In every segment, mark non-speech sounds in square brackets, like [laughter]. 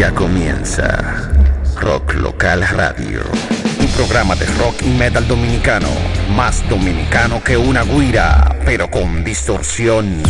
Ya comienza Rock Local Radio, un programa de rock y metal dominicano, más dominicano que una guira, pero con distorsión.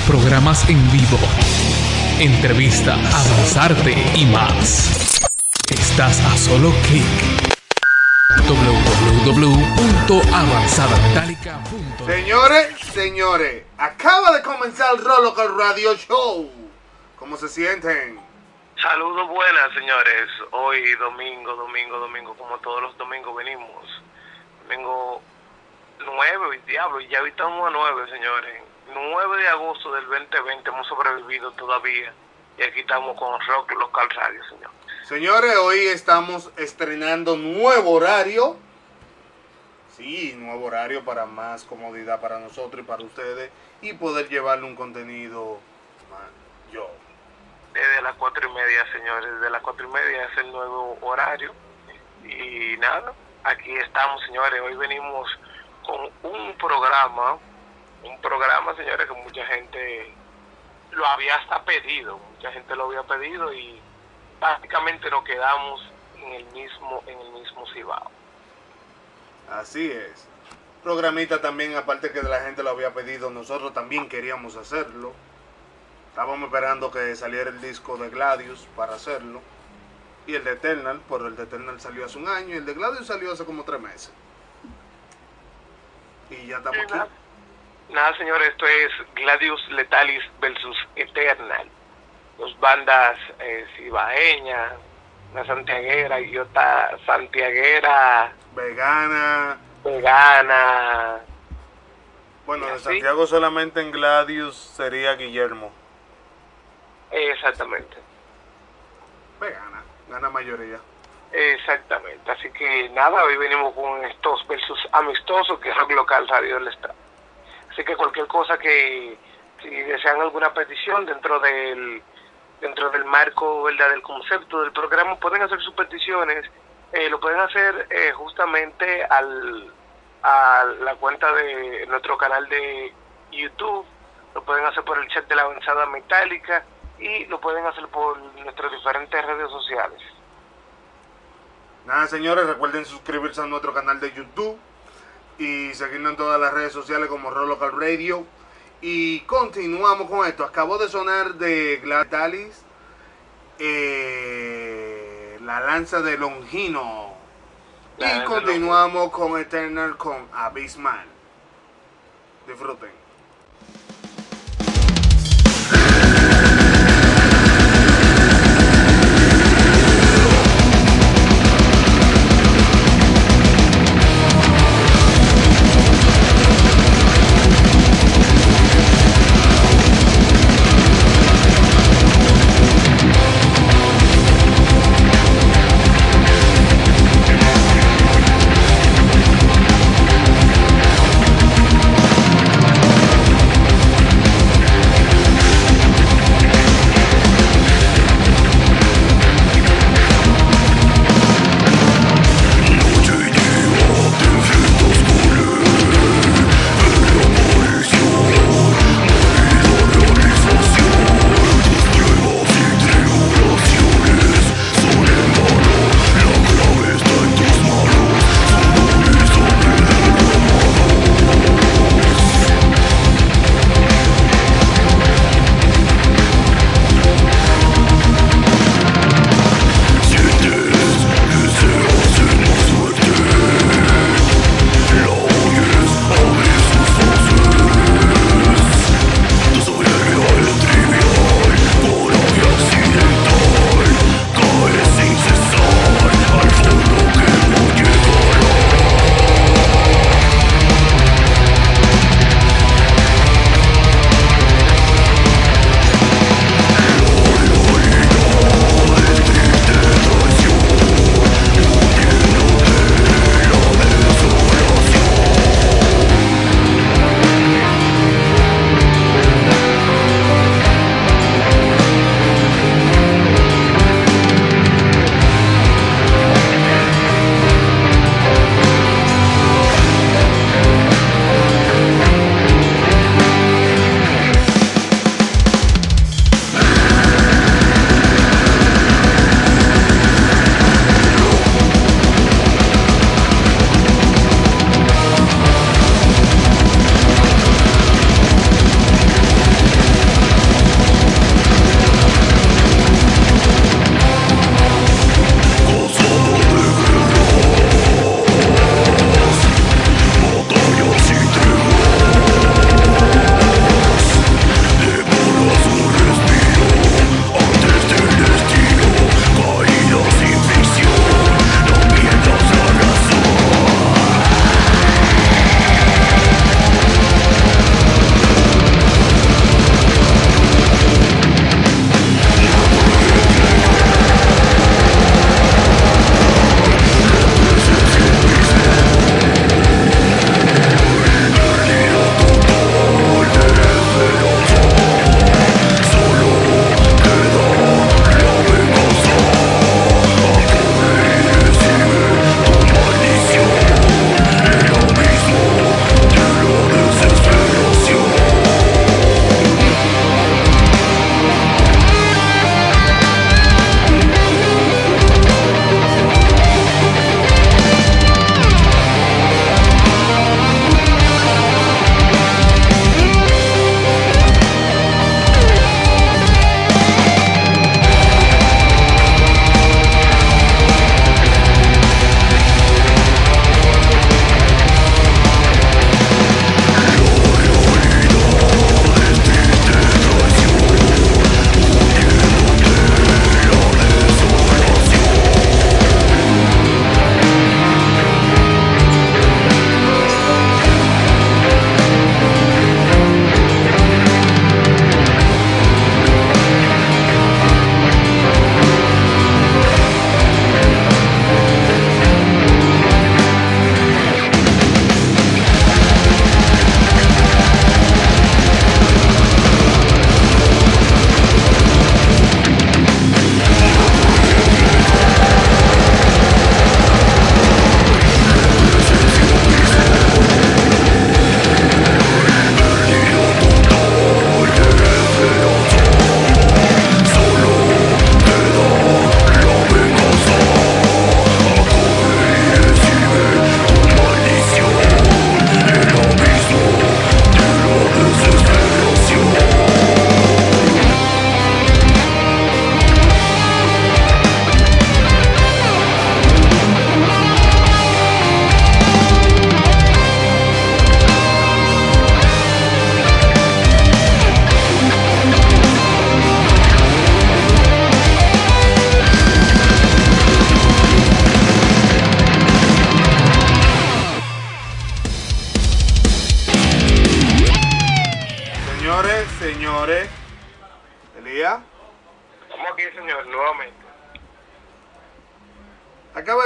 Programas en vivo, entrevistas, avanzarte y más. Estás a solo clic www.avanzadametallica.com Señores, señores, acaba de comenzar el Rolo Radio Show. ¿Cómo se sienten? Saludos buenas, señores. Hoy domingo, domingo, domingo, como todos los domingos venimos. Domingo 9, diablo, ya hoy estamos a 9, señores. 9 de agosto del 2020 hemos sobrevivido todavía. Y aquí estamos con Rock Local Radio, señor. Señores, hoy estamos estrenando nuevo horario. Sí, nuevo horario para más comodidad para nosotros y para ustedes y poder llevarle un contenido yo. Desde las cuatro y media, señores, desde las cuatro y media es el nuevo horario. Y nada, aquí estamos, señores. Hoy venimos con un programa, un programa, señores, que mucha gente lo había hasta pedido, mucha gente lo había pedido y básicamente nos quedamos en el mismo en el mismo Cibao. Así es. Programita también, aparte que la gente lo había pedido, nosotros también queríamos hacerlo. Estábamos esperando que saliera el disco de Gladius para hacerlo. Y el de Eternal, por el de Eternal salió hace un año y el de Gladius salió hace como tres meses. Y ya estamos aquí. Nada, señores, esto es Gladius Letalis versus Eternal dos bandas eh, cibaeñas, una santiaguera y otra santiaguera vegana. Vegana. Bueno, de Santiago solamente en Gladius sería Guillermo. Exactamente. Vegana, gana mayoría. Exactamente, así que nada, hoy venimos con estos versus amistosos que Rock Local Radio del Estado. Así que cualquier cosa que, si desean alguna petición dentro del dentro del marco ¿verdad? del concepto del programa pueden hacer sus peticiones. Eh, lo pueden hacer eh, justamente al a la cuenta de nuestro canal de YouTube. Lo pueden hacer por el chat de la avanzada metálica y lo pueden hacer por nuestras diferentes redes sociales. Nada señores recuerden suscribirse a nuestro canal de YouTube y seguirnos en todas las redes sociales como Roll Local Radio y continuamos con esto. Acabó de sonar de Gladalis eh, la lanza de Longino. y continuamos con Eternal con Abismal. Disfruten.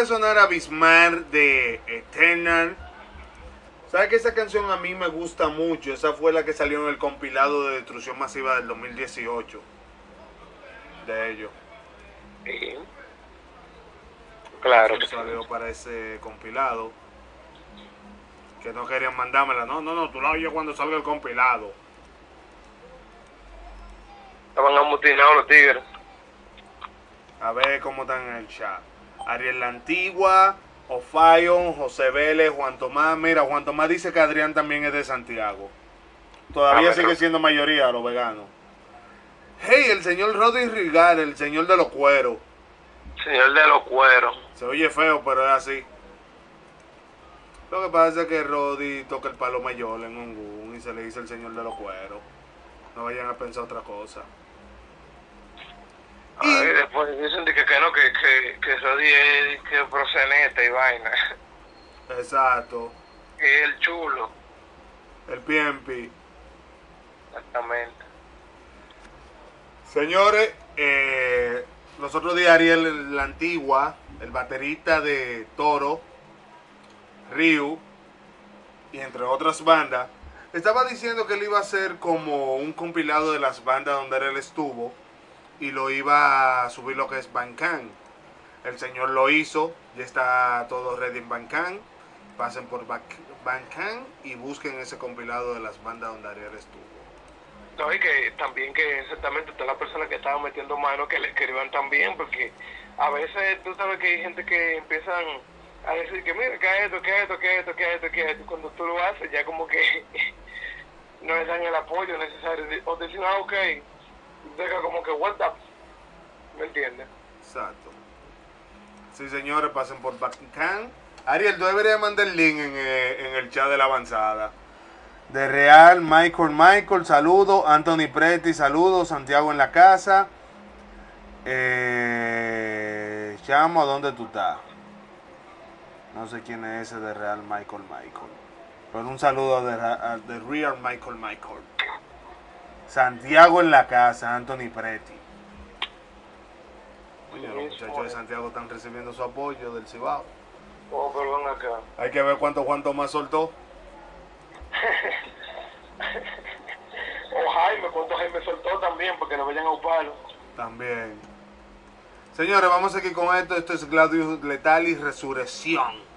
De sonar Abismar de Eternal. ¿Sabes que esa canción a mí me gusta mucho? Esa fue la que salió en el compilado de Destrucción Masiva del 2018. De ellos. Sí. Claro. Que salió para ese compilado. Que no querían mandármela. No, no, no, tú la oyes cuando salga el compilado. Estaban amotinados los tigres. A ver cómo están en el chat. Ariel La Antigua, Ofayon, José Vélez, Juan Tomás. Mira, Juan Tomás dice que Adrián también es de Santiago. Todavía Ah, sigue siendo mayoría los veganos. Hey, el señor Roddy Rigar, el señor de los cueros. Señor de los cueros. Se oye feo, pero es así. Lo que pasa es que Roddy toca el palo mayor en un y se le dice el señor de los cueros. No vayan a pensar otra cosa. Y después dicen de que, que no, que, que, que Roddy es que proceneta y vaina. Exacto. Que es el chulo. El PMP. Exactamente. Señores, eh, los otros días Ariel La Antigua, el baterista de Toro, Ryu, y entre otras bandas, estaba diciendo que él iba a hacer como un compilado de las bandas donde él estuvo y lo iba a subir lo que es Bandcamp. El señor lo hizo, ya está todo ready en Bandcamp. Pasen por Bandcamp y busquen ese compilado de las bandas donde Ariel estuvo. No, y que también que exactamente todas las personas que estaban metiendo mano que le escriban también, porque a veces tú sabes que hay gente que empiezan a decir que mira, que esto, que esto, que esto, que esto, que esto, cuando tú lo haces ya como que [laughs] no le dan el apoyo necesario, o dicen, ah, ok, deja como que, what the, ¿me entiendes? Exacto. Sí, señores, pasen por Bandcamp. Ariel, tú deberías mandar el link en, eh, en el chat de la avanzada. De Real, Michael Michael, saludo. Anthony Preti, saludo. Santiago en la casa. Eh, Chamo, ¿dónde tú estás? No sé quién es ese de Real Michael Michael. Pero un saludo de, a- de Real Michael Michael. Santiago en la casa, Anthony Preti. Oye, los muchachos de Santiago están recibiendo su apoyo del Cibao. Oh, perdón acá. Hay que ver cuánto Juan Tomás soltó. O Jaime, cuánto Jaime soltó también, porque lo vayan a upalo. También. Señores, vamos aquí con esto. Esto es Gladius Letalis Resurrección.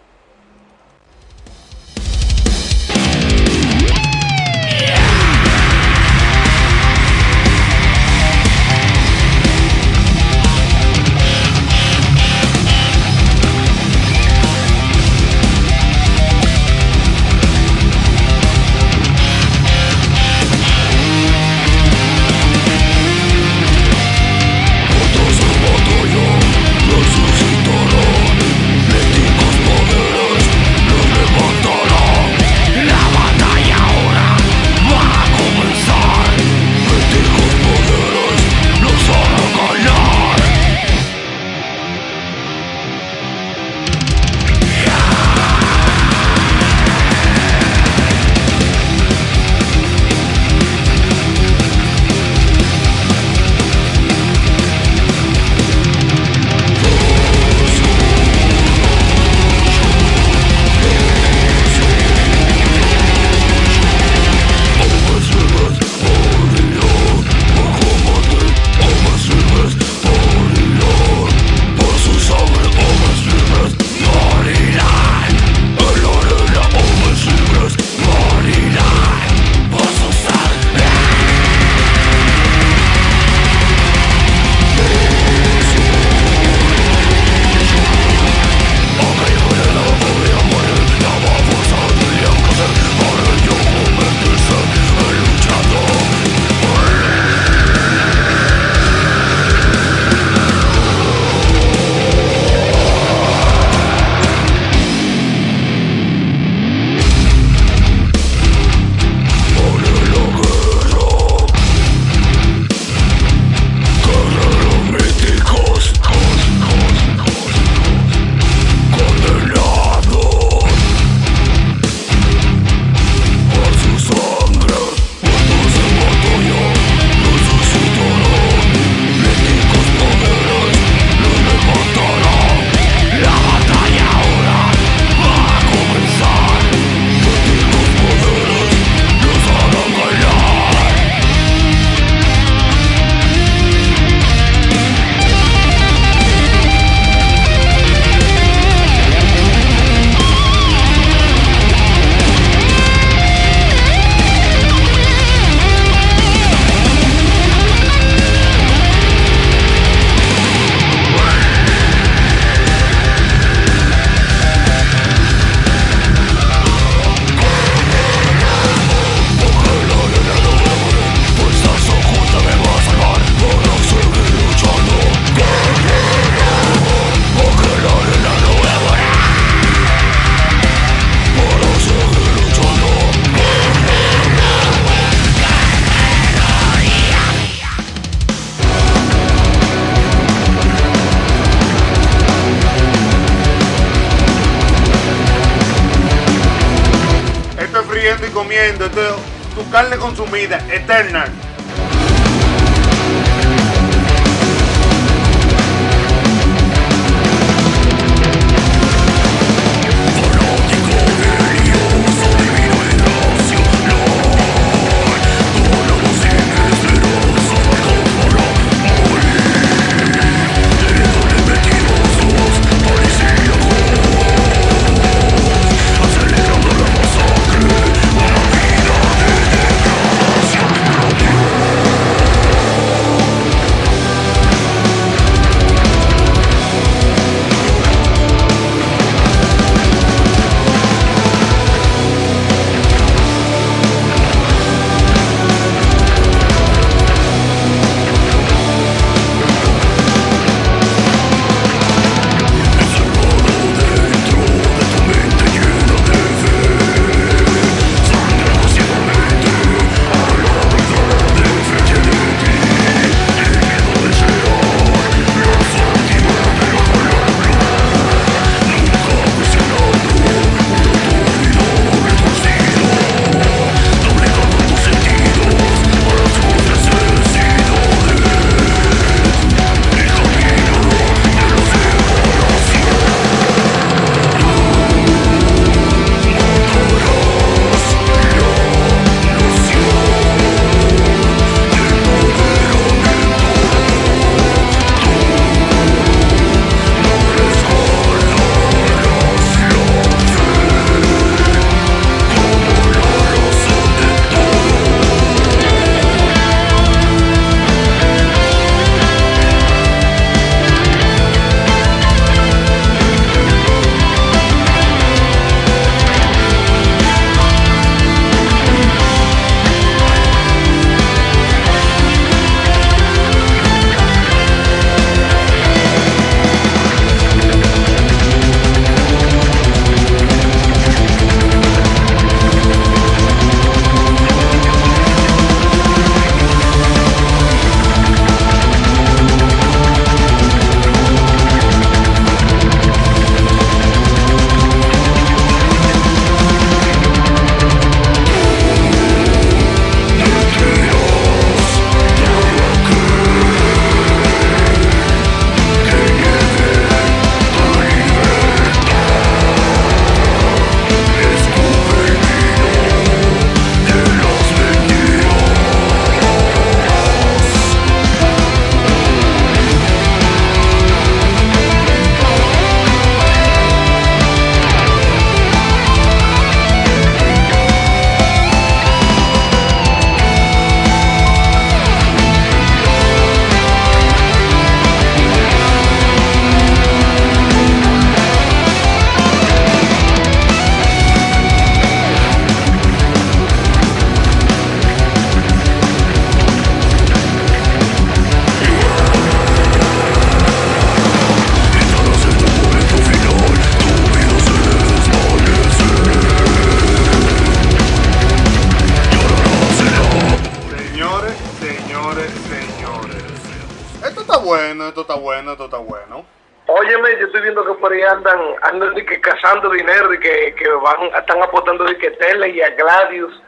Andan, andan de que cazando dinero y que, que van, están apostando de que Tele y a Gladius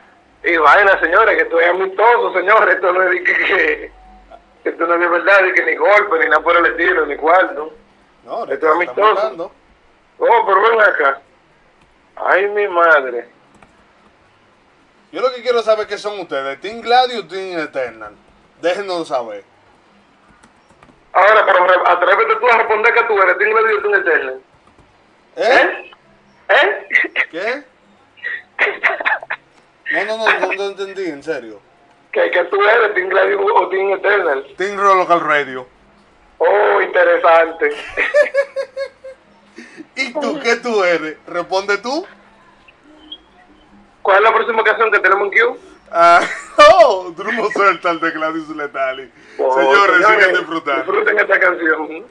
y vaina, señores, que esto es amistoso, señores, esto no es de que, esto no es de verdad, de que ni golpe, ni nada por el estilo, ni cuarto. No, esto es amistoso. Oh, pero ven acá. Ay, mi madre. Yo lo que quiero saber qué son ustedes, Team Gladius o Team Eternal. Déjenos saber. Ahora, pero atrévete tú a responder que tú eres Team Gladius o Team Eternal. ¿Eh? ¿Eh? ¿Qué? No, no, no, no, entendí, en serio. ¿Qué, qué tú eres, Team Gladius o Team Eternal? Team Local Radio. Oh, interesante. [laughs] ¿Y tú qué tú eres? Responde tú. ¿Cuál es la próxima canción que tenemos en Q? Ah, [laughs] oh, Drumo Celtal de Gladius Letali. Oh, señores, sigan disfrutando. Disfruten esta canción.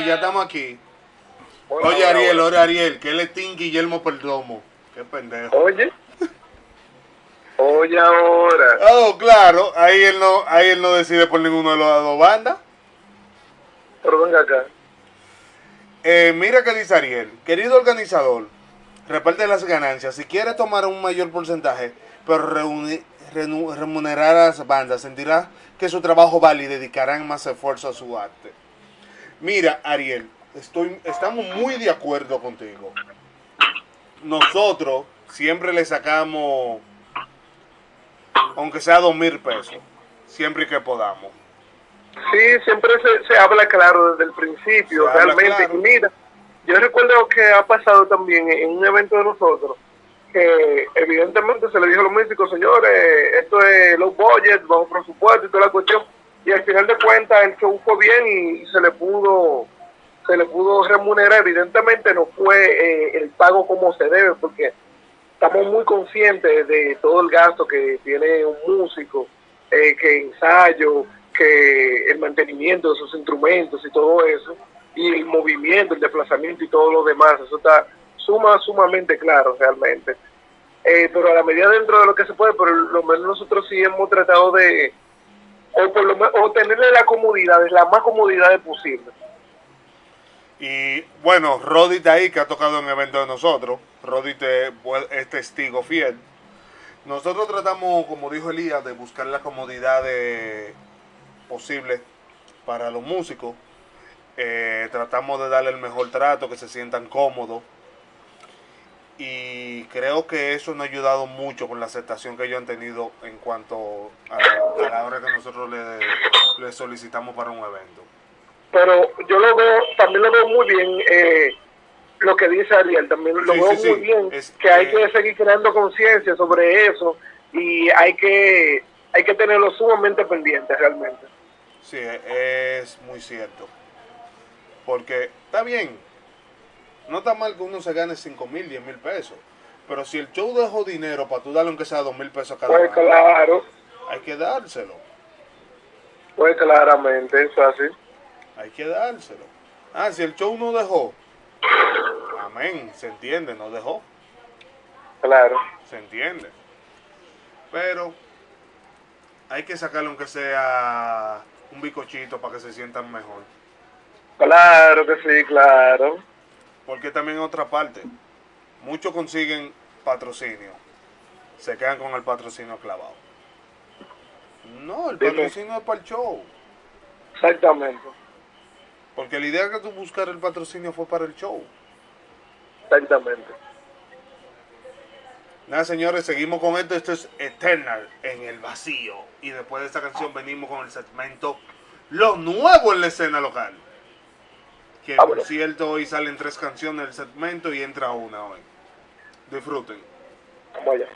Aquí, ya estamos aquí. Oye, Ariel, oye, Ariel, que él es Tim Guillermo Perdomo. Qué pendejo. Oye. Oye, ahora. Oh, claro. Ahí él no, ahí él no decide por ninguno de los dos bandas. Pero venga acá. Eh, mira que dice Ariel. Querido organizador, reparte las ganancias. Si quiere tomar un mayor porcentaje, pero reunir remunerar a las bandas, sentirá que su trabajo vale y dedicarán más esfuerzo a su arte. Mira, Ariel, estoy, estamos muy de acuerdo contigo. Nosotros siempre le sacamos, aunque sea dos mil pesos, siempre que podamos. Sí, siempre se, habla claro desde el principio, realmente. mira, yo recuerdo que ha pasado también en un evento de nosotros, que evidentemente se le dijo a los músicos, señores, esto es low budget, bajo presupuesto y toda la cuestión, y al final de cuentas el show fue bien y se le pudo se le pudo remunerar, evidentemente no fue eh, el pago como se debe, porque estamos muy conscientes de todo el gasto que tiene un músico, eh, que ensayo, que el mantenimiento de sus instrumentos y todo eso, y el movimiento, el desplazamiento y todo lo demás, eso está suma, sumamente claro realmente. Eh, pero a la medida dentro de lo que se puede, por lo menos nosotros sí hemos tratado de, o por lo tenerle la comodidad, la más comodidad posible. Y bueno, está ahí, que ha tocado en evento de nosotros. Roddy es testigo fiel. Nosotros tratamos, como dijo Elías, de buscar la comodidad posible para los músicos. Eh, tratamos de darle el mejor trato, que se sientan cómodos y creo que eso nos ha ayudado mucho con la aceptación que ellos han tenido en cuanto a, la hora que nosotros le, solicitamos para un evento. Pero yo lo veo, también lo veo muy bien, eh, lo que dice Ariel, también lo veo muy bien, que hay que seguir creando conciencia sobre eso y hay que, hay que tenerlo sumamente pendiente realmente. Sí, es muy cierto. Porque está bien, no está mal que uno se gane 5 mil, 10 mil pesos. Pero si el show dejó dinero para tú darle aunque sea 2 mil pesos a cada Pues claro. Hay que dárselo. Pues claramente, eso así. Hay que dárselo. Ah, si el show no dejó. Amén, se entiende, no dejó. Claro. Se entiende. Pero hay que sacarle aunque sea un bicochito para que se sientan mejor. Claro que sí, claro. Porque también otra parte, muchos consiguen patrocinio, se quedan con el patrocinio clavado. No, el patrocinio es para el show. Exactamente. Porque la idea que tú buscar el patrocinio fue para el show. Exactamente. Nada, señores, seguimos con esto. Esto es Eternal en el vacío. Y después de esta canción venimos con el segmento Lo nuevo en la escena local. Que por cierto, hoy salen tres canciones del segmento y entra una hoy. Disfruten. Vaya.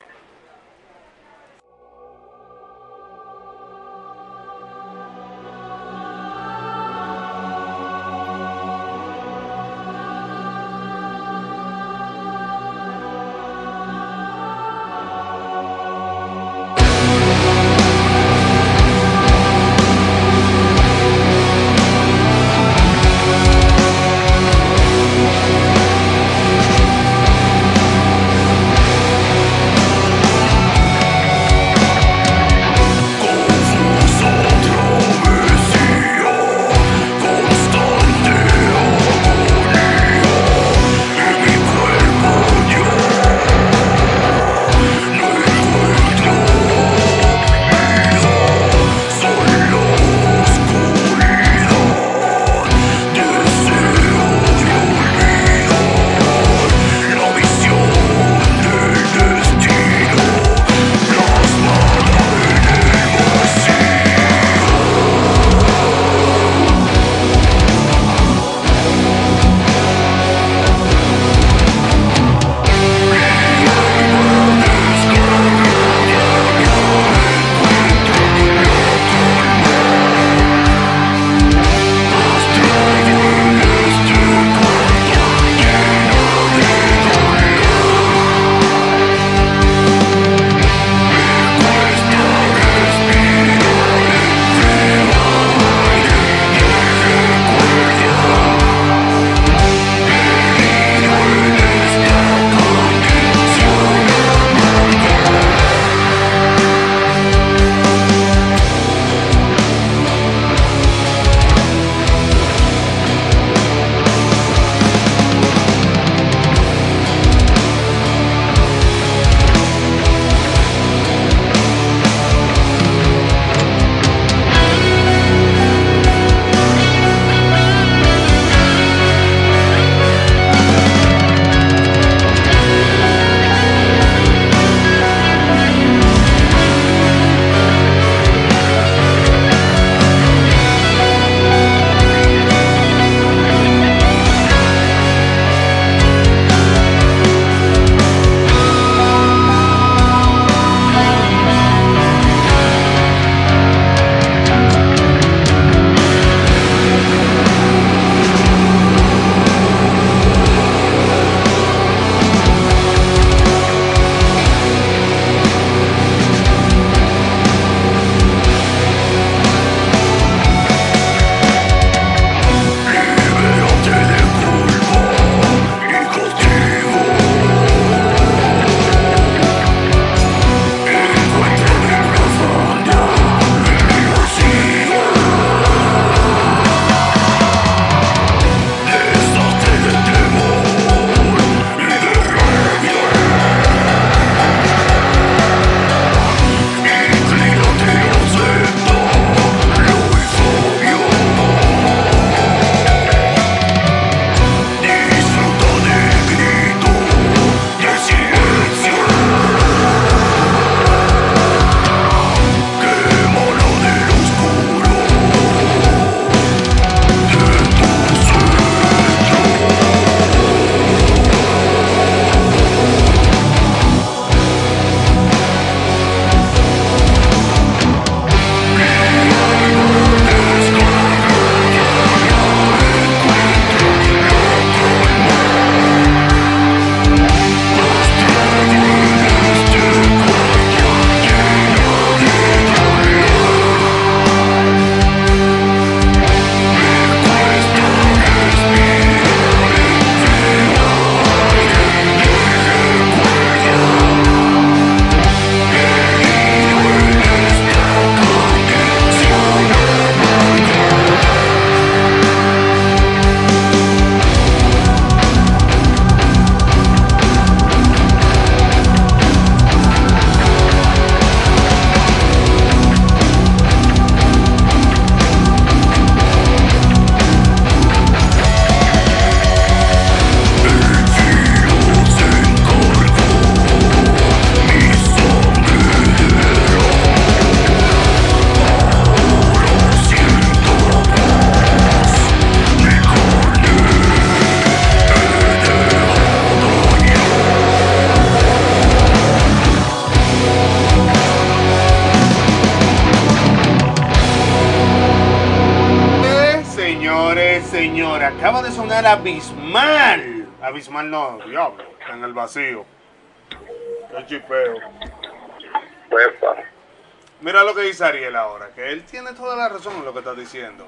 Dice Ariel ahora, que él tiene toda la razón en lo que está diciendo.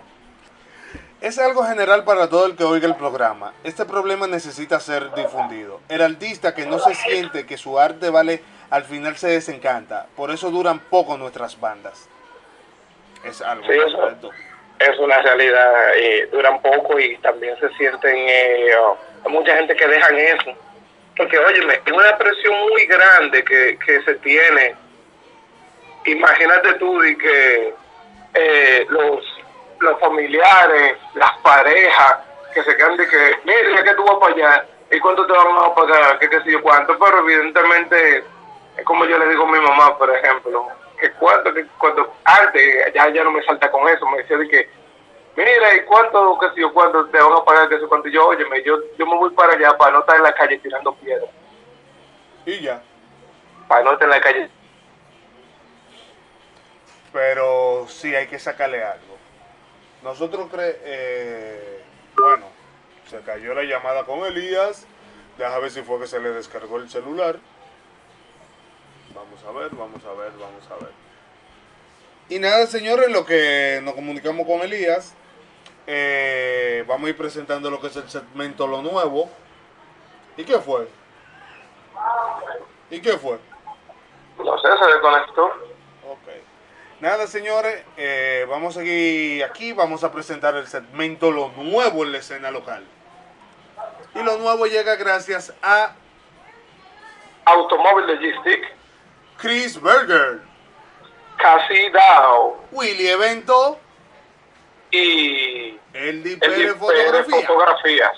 Es algo general para todo el que oiga el programa. Este problema necesita ser difundido. El artista que no se siente que su arte vale, al final se desencanta. Por eso duran poco nuestras bandas. Es algo sí, es una realidad, eh, duran poco y también se sienten, eh, oh, mucha gente que dejan eso, porque oye, es una presión muy grande que, que se tiene. Imagínate tú de que eh, los, los familiares, las parejas, que se quedan de que, mira, que tú vas para allá, ¿y cuánto te van a pagar? ¿Qué qué sé yo cuánto? Pero evidentemente, es como yo le digo a mi mamá, por ejemplo, que cuánto, que cuando antes, ya, ya no me salta con eso, me decía de que, mira, ¿y cuánto, qué sé yo, cuánto te van a pagar, qué sé cuánto? yo, óyeme, yo, yo me voy para allá para no estar en la calle tirando piedras. Y ya. Para no estar en la calle. Pero sí hay que sacarle algo. Nosotros cre eh, bueno, se cayó la llamada con Elías. Deja ver si fue que se le descargó el celular. Vamos a ver, vamos a ver, vamos a ver. Y nada, señores, lo que nos comunicamos con Elías, eh, vamos a ir presentando lo que es el segmento Lo Nuevo. ¿Y qué fue? ¿Y qué fue? No sé, se desconectó. Nada, señores, eh, vamos a seguir aquí, vamos a presentar el segmento Lo Nuevo en la escena local. Y lo nuevo llega gracias a Automóvil Logistic Chris Berger, Casi Dow, Willy Evento y el Pérez Fotografía. Fotografías.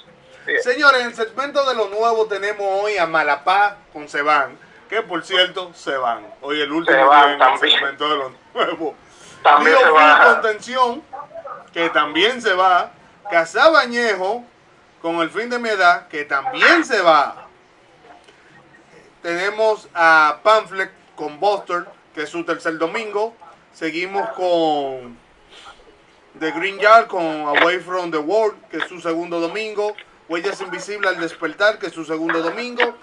Señores, en el segmento de lo nuevo tenemos hoy a Malapá con Seban, que por cierto se van. Hoy el último día en el segmento de lo nuevo. También se va. Contención, que también se va. Casabañejo, con el fin de mi edad, que también se va. Tenemos a Pamphlet con Buster, que es su tercer domingo. Seguimos con The Green Yard, con Away from the World, que es su segundo domingo. Huellas Invisibles al Despertar, que es su segundo domingo.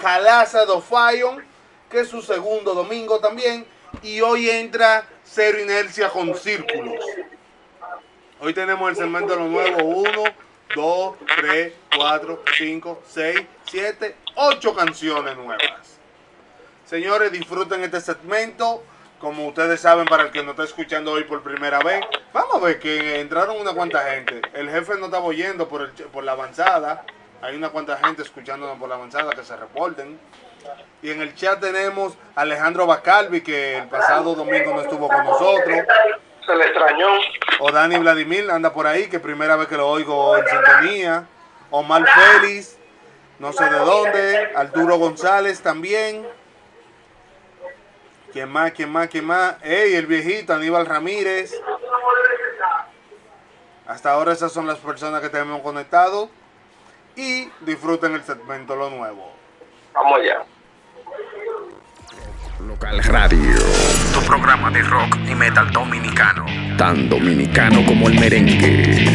Calaza do Fion, que es su segundo domingo también. Y hoy entra Cero Inercia con Círculos. Hoy tenemos el segmento de lo nuevo. 1, 2, 3, 4, 5, 6, 7, 8 canciones nuevas. Señores, disfruten este segmento. Como ustedes saben, para el que no está escuchando hoy por primera vez, vamos a ver que entraron una cuanta gente. El jefe no estaba oyendo por, por la avanzada. Hay una cuanta gente escuchándonos por la avanzada que se reporten. Y en el chat tenemos a Alejandro Bacalvi, que el pasado domingo no estuvo con nosotros. Se le extrañó. O Dani Vladimir anda por ahí, que primera vez que lo oigo en sintonía. Omar Félix, no sé de dónde. Arturo González también. ¿Quién más? ¿Quién más? ¿Quién más? ¡Ey, el viejito Aníbal Ramírez! Hasta ahora esas son las personas que tenemos conectado. Y disfruten el segmento Lo Nuevo. Vamos allá. Local Radio. Tu programa de rock y metal dominicano. Tan dominicano como el merengue.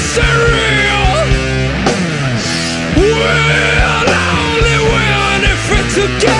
Surreal. We'll only win if we're together.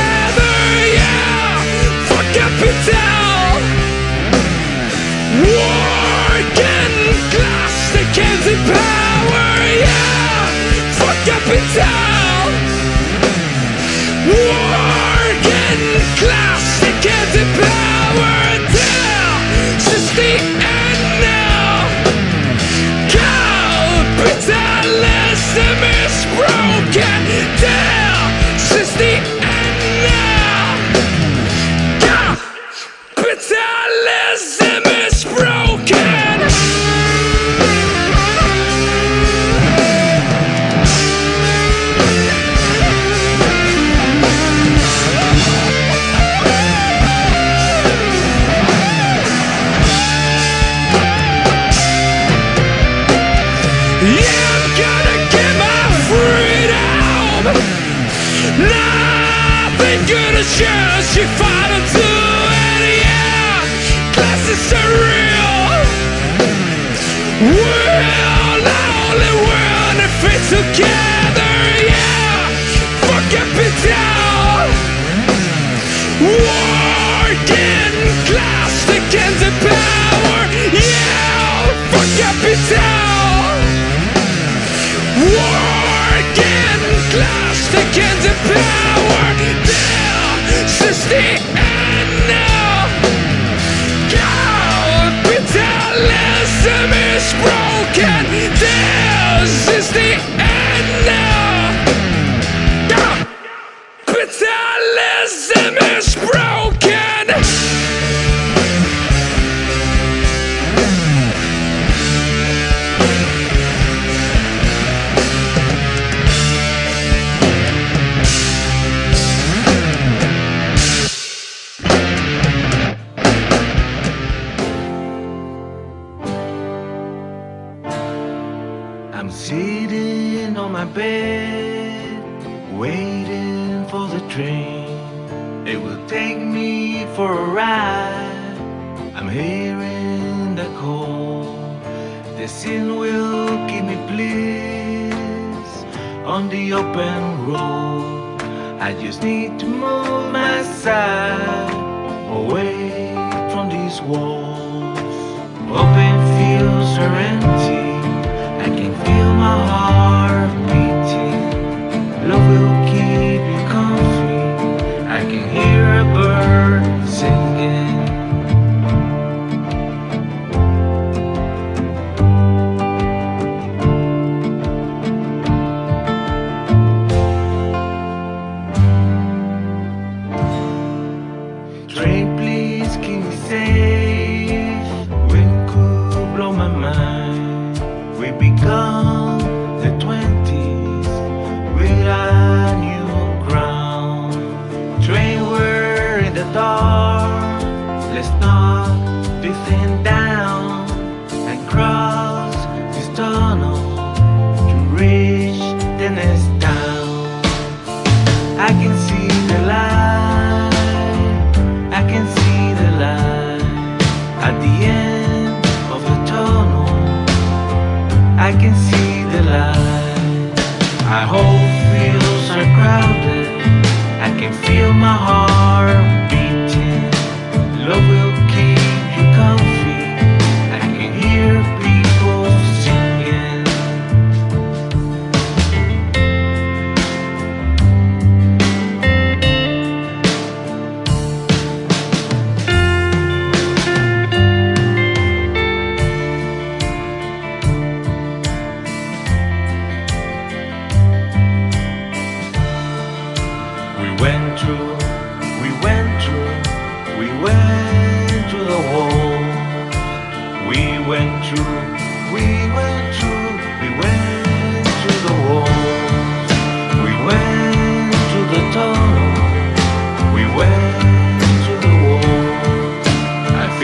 It's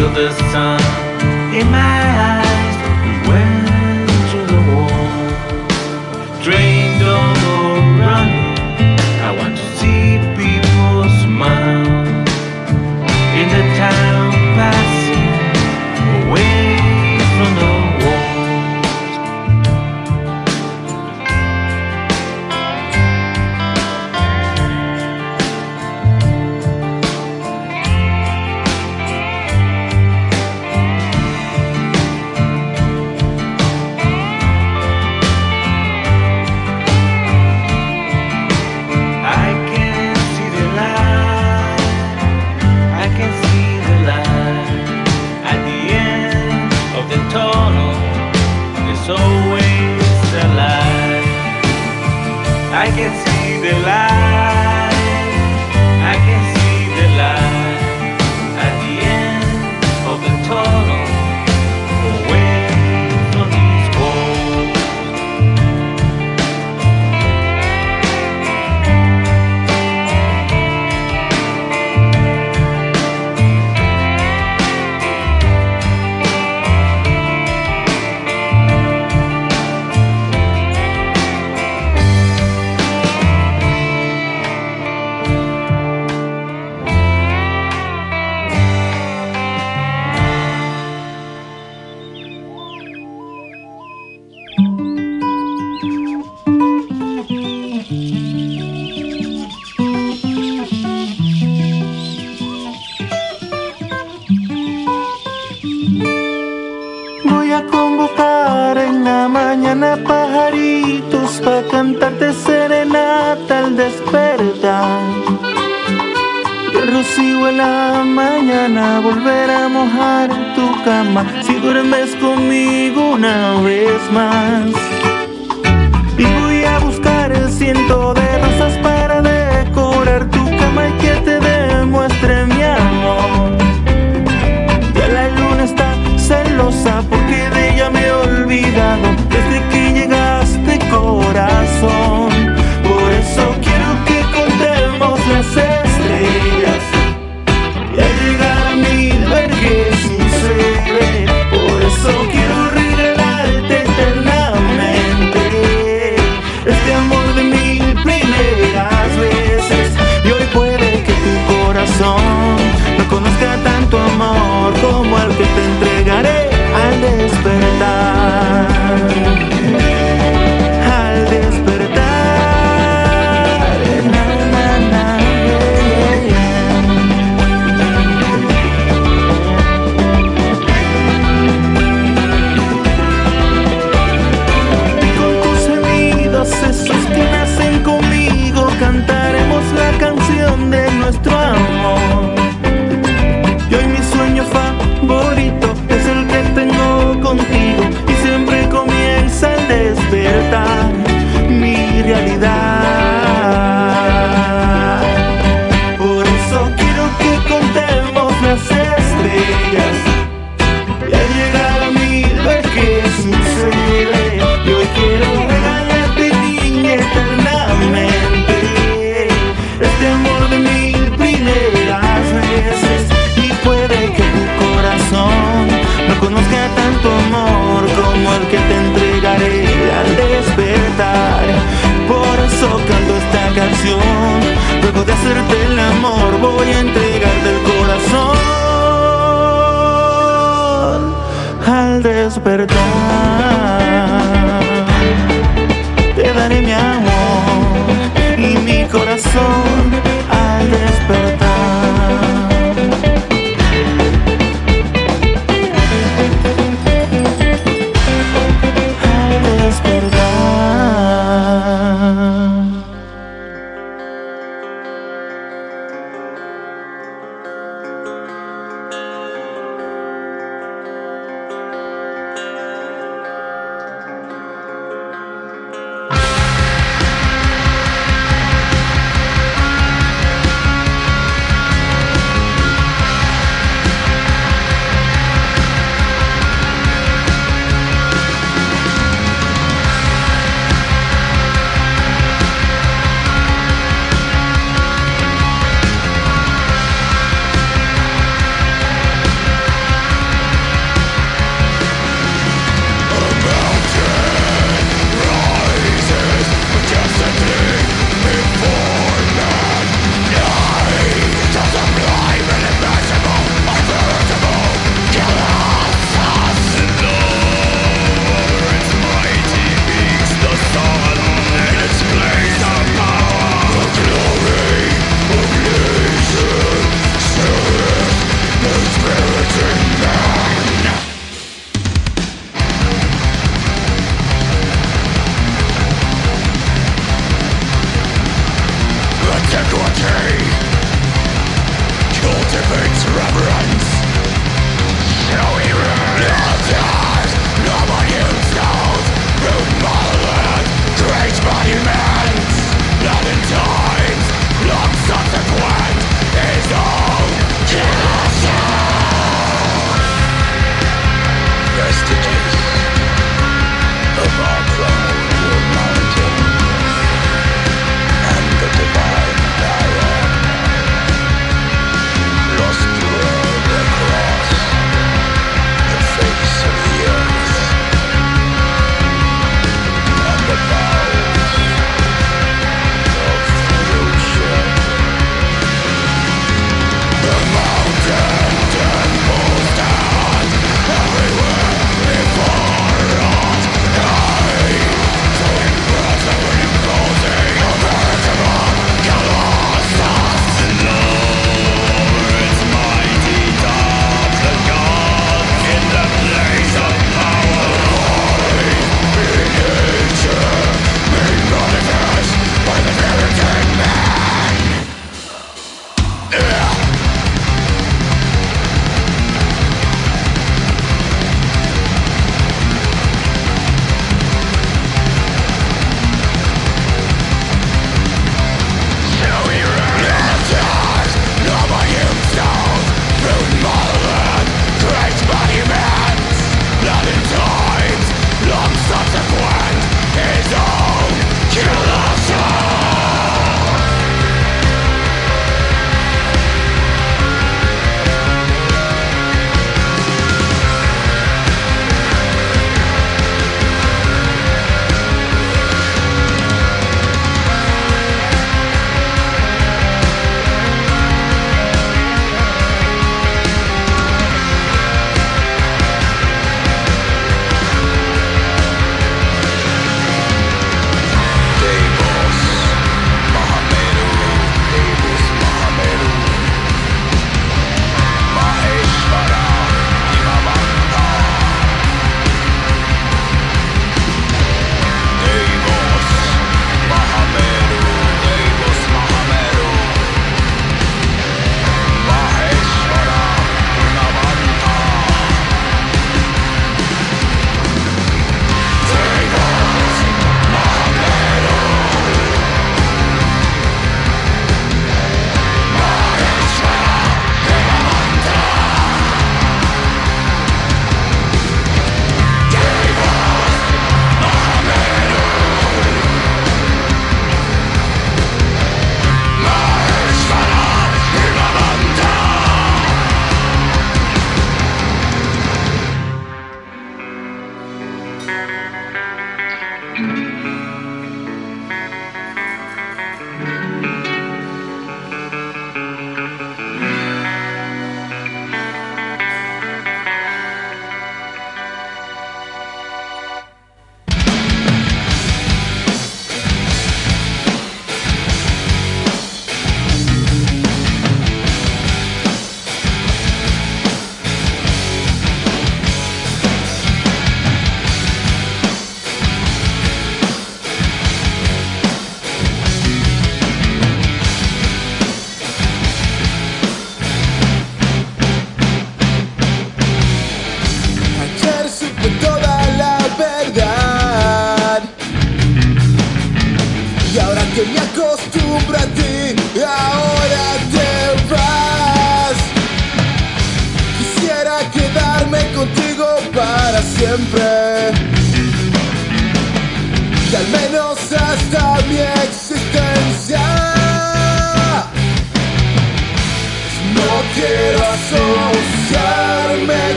feel the sun in my eyes.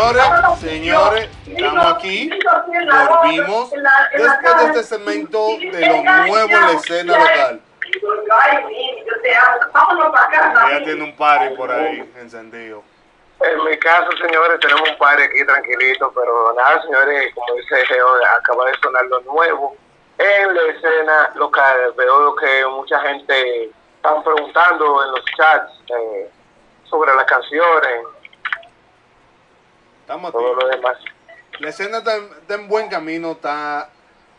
Señores, señores, estamos aquí. Volvimos después de este segmento de lo nuevo en la escena local. Ya tiene un party por ahí encendido. En mi caso, señores, tenemos un par aquí tranquilito, pero nada, señores, como dice Geo, acaba de sonar lo nuevo en la escena local. Veo que mucha gente están preguntando en los chats eh, sobre las canciones, Estamos todo lo demás. La escena está, está en buen camino, está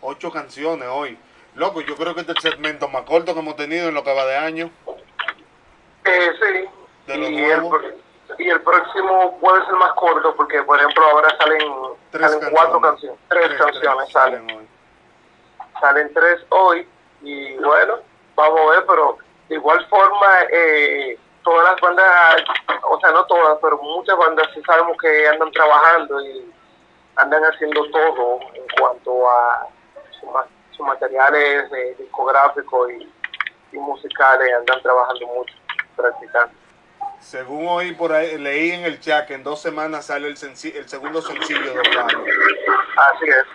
ocho canciones hoy. Loco, yo creo que este es el segmento más corto que hemos tenido en lo que va de año. Eh, sí. De lo y, nuevo. El, y el próximo puede ser más corto porque, por ejemplo, ahora salen, Tres salen cuatro canciones. canciones, tres, canciones tres salen. salen hoy. Salen tres hoy y bueno, vamos a ver, pero de igual forma, eh, todas las bandas, o sea, no todas, pero muchas bandas sí sabemos que andan trabajando y andan haciendo todo en cuanto a su sus materiales eh, discográficos y, y musicales, andan trabajando mucho, practicando. Según hoy por ahí leí en el chat que en dos semanas sale el, el segundo sencillo de Osvaldo. Así es.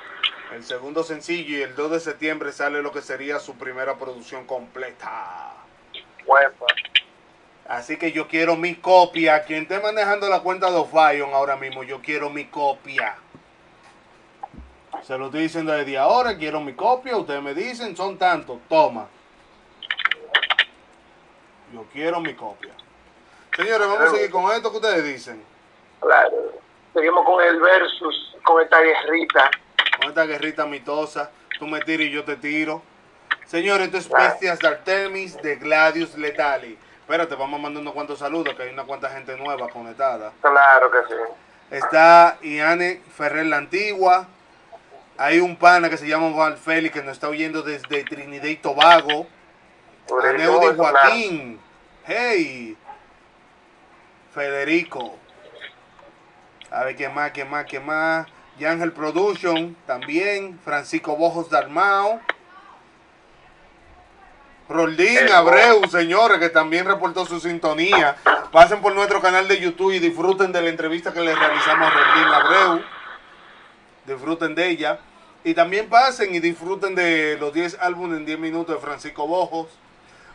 El segundo sencillo y el 2 de septiembre sale lo que sería su primera producción completa. Bueno, Así que yo quiero mi copia. Quien esté manejando la cuenta de Ofion ahora mismo, yo quiero mi copia. Se lo estoy diciendo desde ahora, quiero mi copia. Ustedes me dicen, son tantos. Toma. Yo quiero mi copia. Señores, vamos a seguir con esto que ustedes dicen. claro. Seguimos con el versus, con esta guerrita. Con esta guerrita mitosa. Tú me tiras y yo te tiro. Señores, esto es Bestias de Artemis de Gladius Letali. Espérate, vamos a mandar unos cuantos saludos, que hay una cuanta gente nueva conectada. Claro que sí. Está Iane Ferrer la Antigua. Hay un pana que se llama Val Félix que nos está oyendo desde Trinidad y Tobago. Aneudi Joaquín. Hey. Federico. A ver qué más, qué más, qué más. Yangel Production también. Francisco Bojos Dalmao. Roldín Abreu, señores, que también reportó su sintonía. Pasen por nuestro canal de YouTube y disfruten de la entrevista que les realizamos a Roldín Abreu. Disfruten de ella. Y también pasen y disfruten de los 10 álbumes en 10 minutos de Francisco Bojos,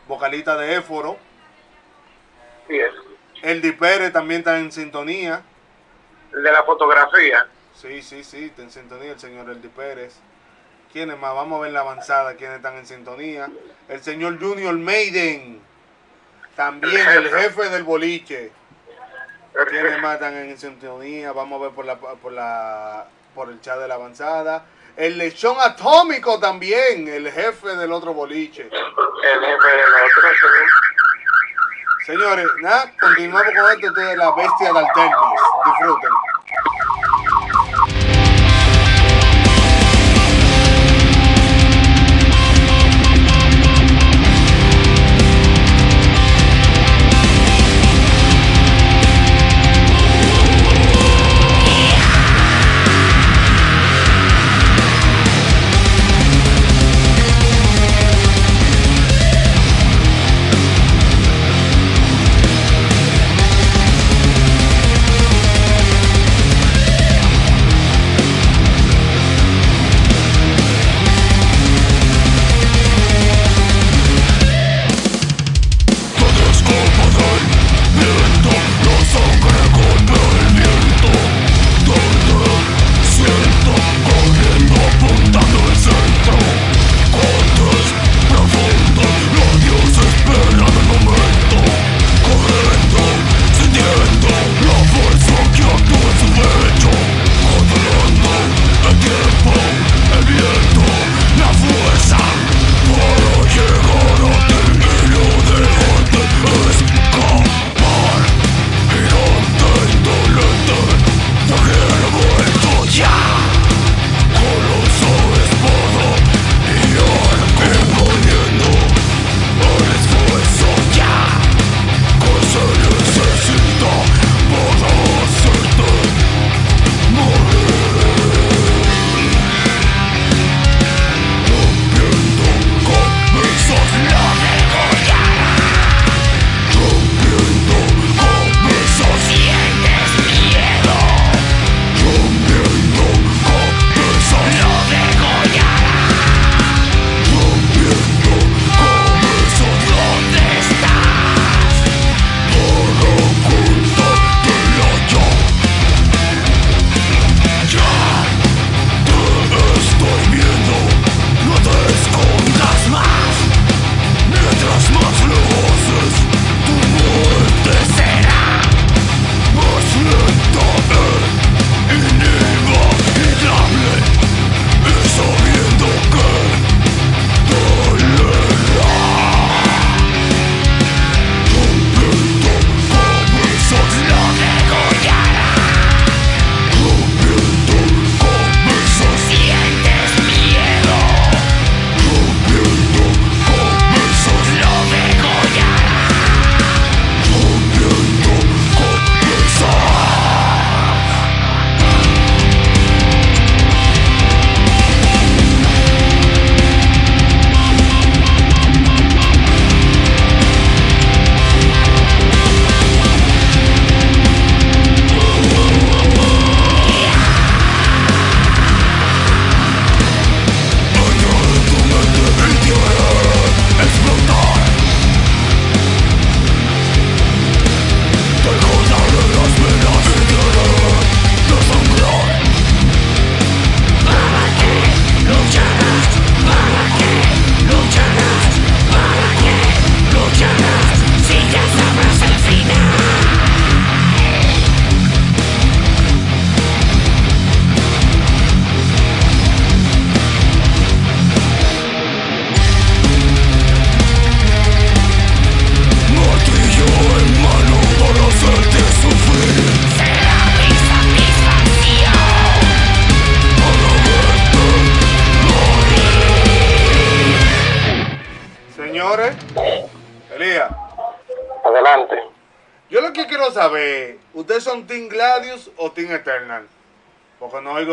vocalista de Éforo. Sí es. El Di Pérez también está en sintonía. El de la fotografía. Sí, sí, sí, está en sintonía el señor Eldi Pérez. ¿Quiénes más? Vamos a ver la avanzada, quiénes están en sintonía. El señor Junior Maiden. También el jefe del boliche. ¿Quiénes más están en sintonía? Vamos a ver por la por la por el chat de la avanzada. El lechón atómico también, el jefe del otro boliche. El jefe de nosotros. sí. Señores, nada, continuamos con esto, esto de la bestia de Alternis. Disfruten.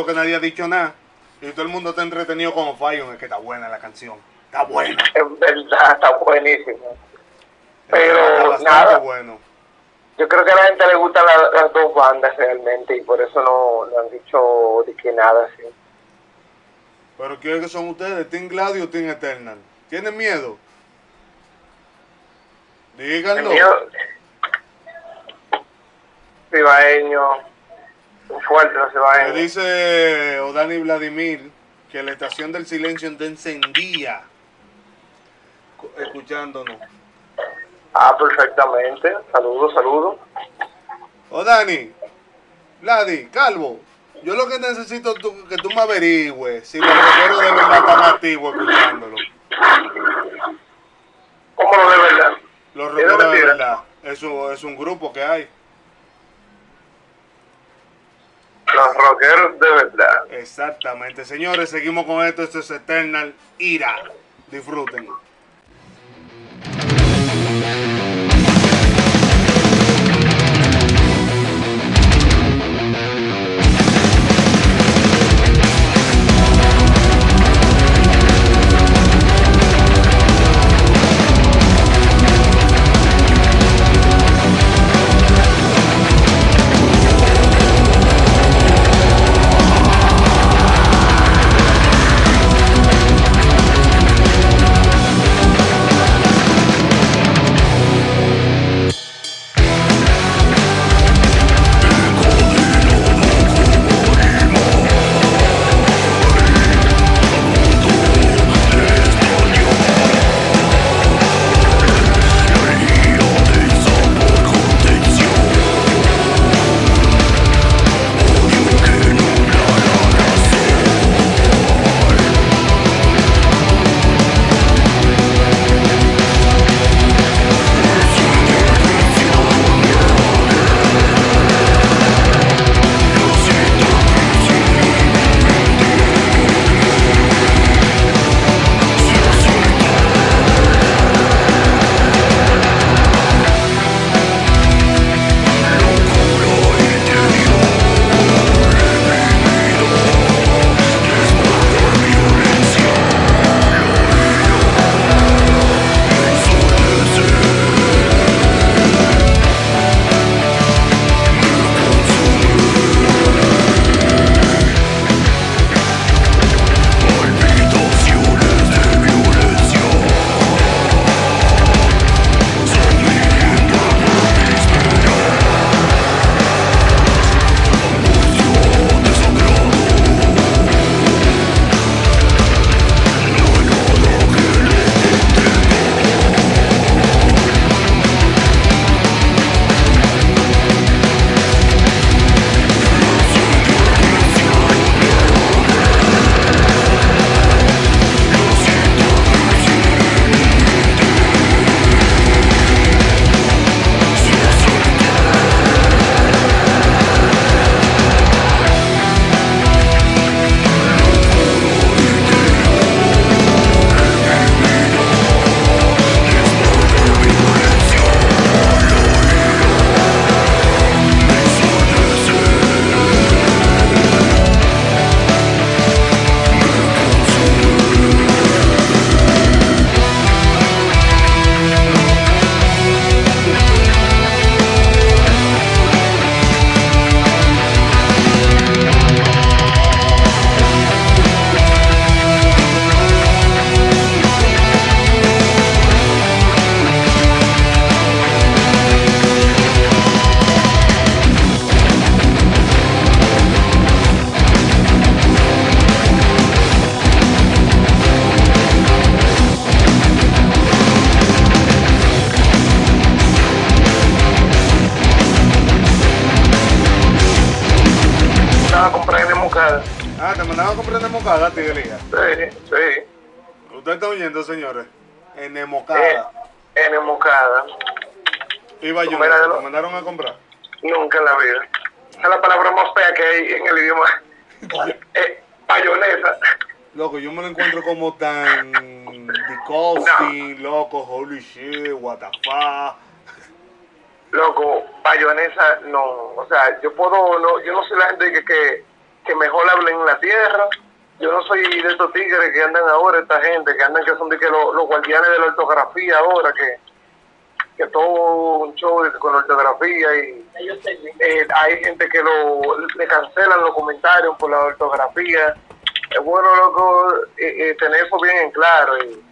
Que nadie ha dicho nada. Y todo el mundo está entretenido con Fire, es que está buena la canción. Está buena. Es verdad, está buenísimo. Está Pero nada, bueno. yo creo que a la gente le gustan la- las dos bandas realmente y por eso no, no han dicho de que nada así. Pero ¿qué son ustedes? ¿Team Gladius o Team Eternal? ¿Tienen miedo? Díganlo. cibaeño, fuerte Me dice Odani Vladimir que la estación del silencio está encendía escuchándonos. Ah, perfectamente. Saludos, saludos. Odani, Vladi, Calvo, yo lo que necesito es tú- que tú me averigües si los rockeros de verdad están activos escuchándolo. ¿Cómo lo de verdad? Los ¿Es rockeros de verdad. Eso es un grupo que hay. De verdad. Exactamente. Señores, seguimos con esto. Esto es Eternal Ira. Disfruten. La ortografía. Es bueno, loco, eh, eh, tener eso bien en claro y,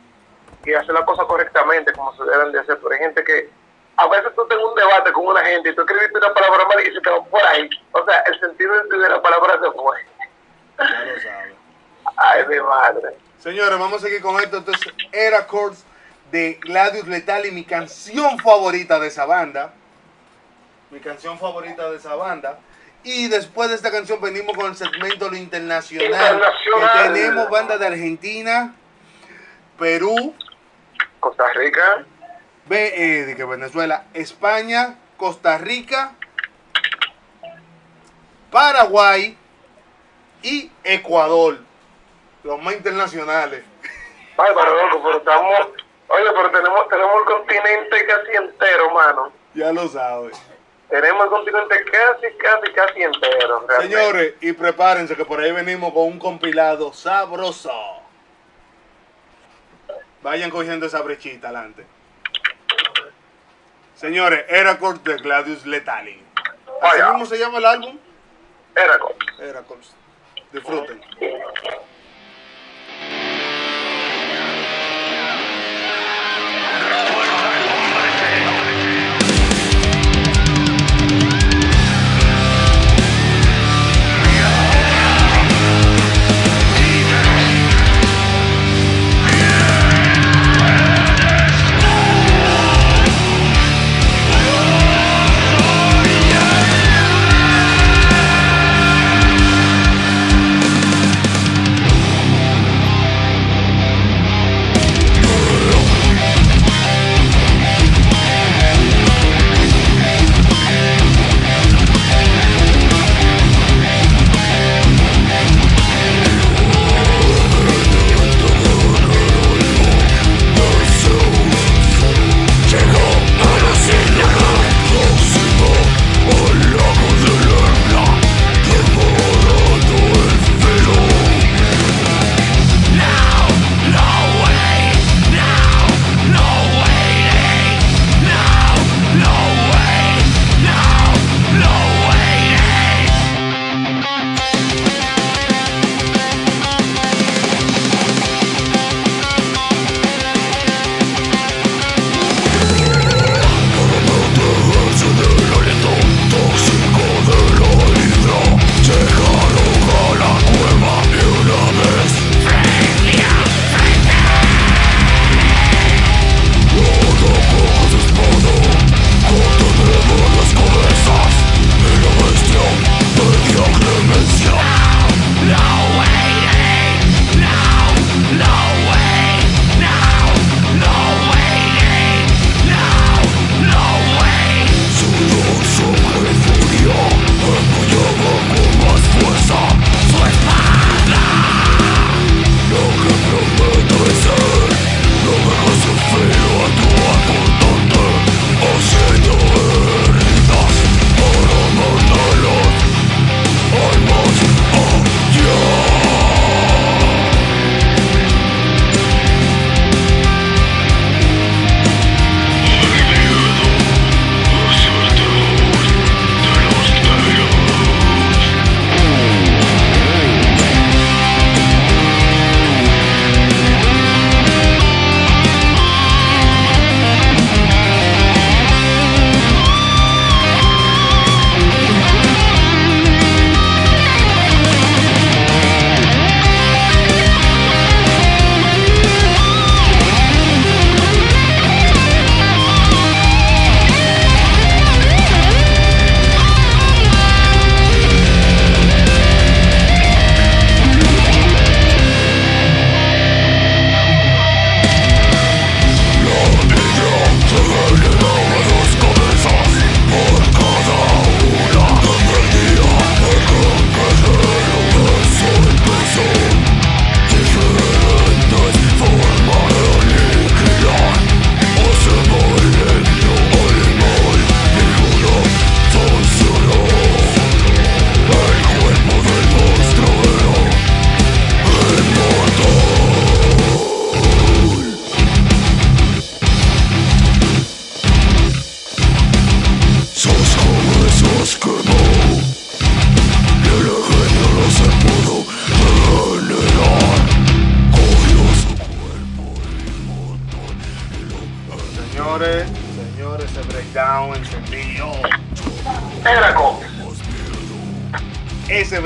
y hacer las cosas correctamente como se deben de hacer. Pero hay gente que a veces tú tengas un debate con una gente y tú escribiste una palabra mal y se te va por ahí. O sea, el sentido de la palabra se fue. Ya lo sabes. Ay, mi madre. Señores, vamos a seguir con esto. Entonces, Era Chords de Gladius Letal y mi canción favorita de esa banda. Mi canción favorita de esa banda. Y después de esta canción venimos con el segmento Lo Internacional. Internacional. Que tenemos bandas de Argentina, Perú, Costa Rica, eh, de que Venezuela, España, Costa Rica, Paraguay y Ecuador. Los más internacionales. bárbaro, loco, pero estamos. Oye, pero tenemos, tenemos el continente casi entero, mano. Ya lo sabes. Tenemos el continente casi, casi, casi entero. realmente. Señores, y prepárense que por ahí venimos con un compilado sabroso. Vayan cogiendo esa brechita adelante. Señores, Heracles de Gladius Letali. ¿Así mismo se llama el álbum? Heracles. Heracles. Disfruten.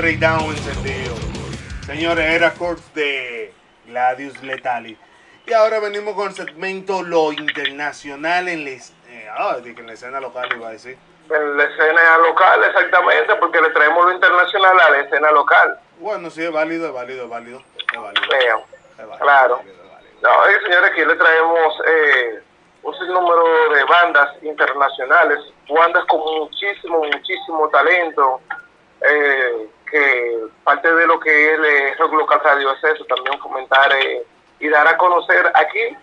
Breakdown encendido. Señores, era Corps de Gladius Letali. Y ahora venimos con el segmento Lo Internacional en la, eh, ah, en la escena local, iba a decir. En la escena local, exactamente, porque le traemos lo internacional a la escena local. Bueno, sí, es válido, es válido, es válido. Es válido. Vean. es válido, Claro. es válido, es válido. No, eh, señores, aquí le traemos eh, un sinnúmero de bandas internacionales, bandas con muchísimo, muchísimo talento, eh, que parte de lo que es Rock Local Radio es eso, también comentar eh, y dar a conocer aquí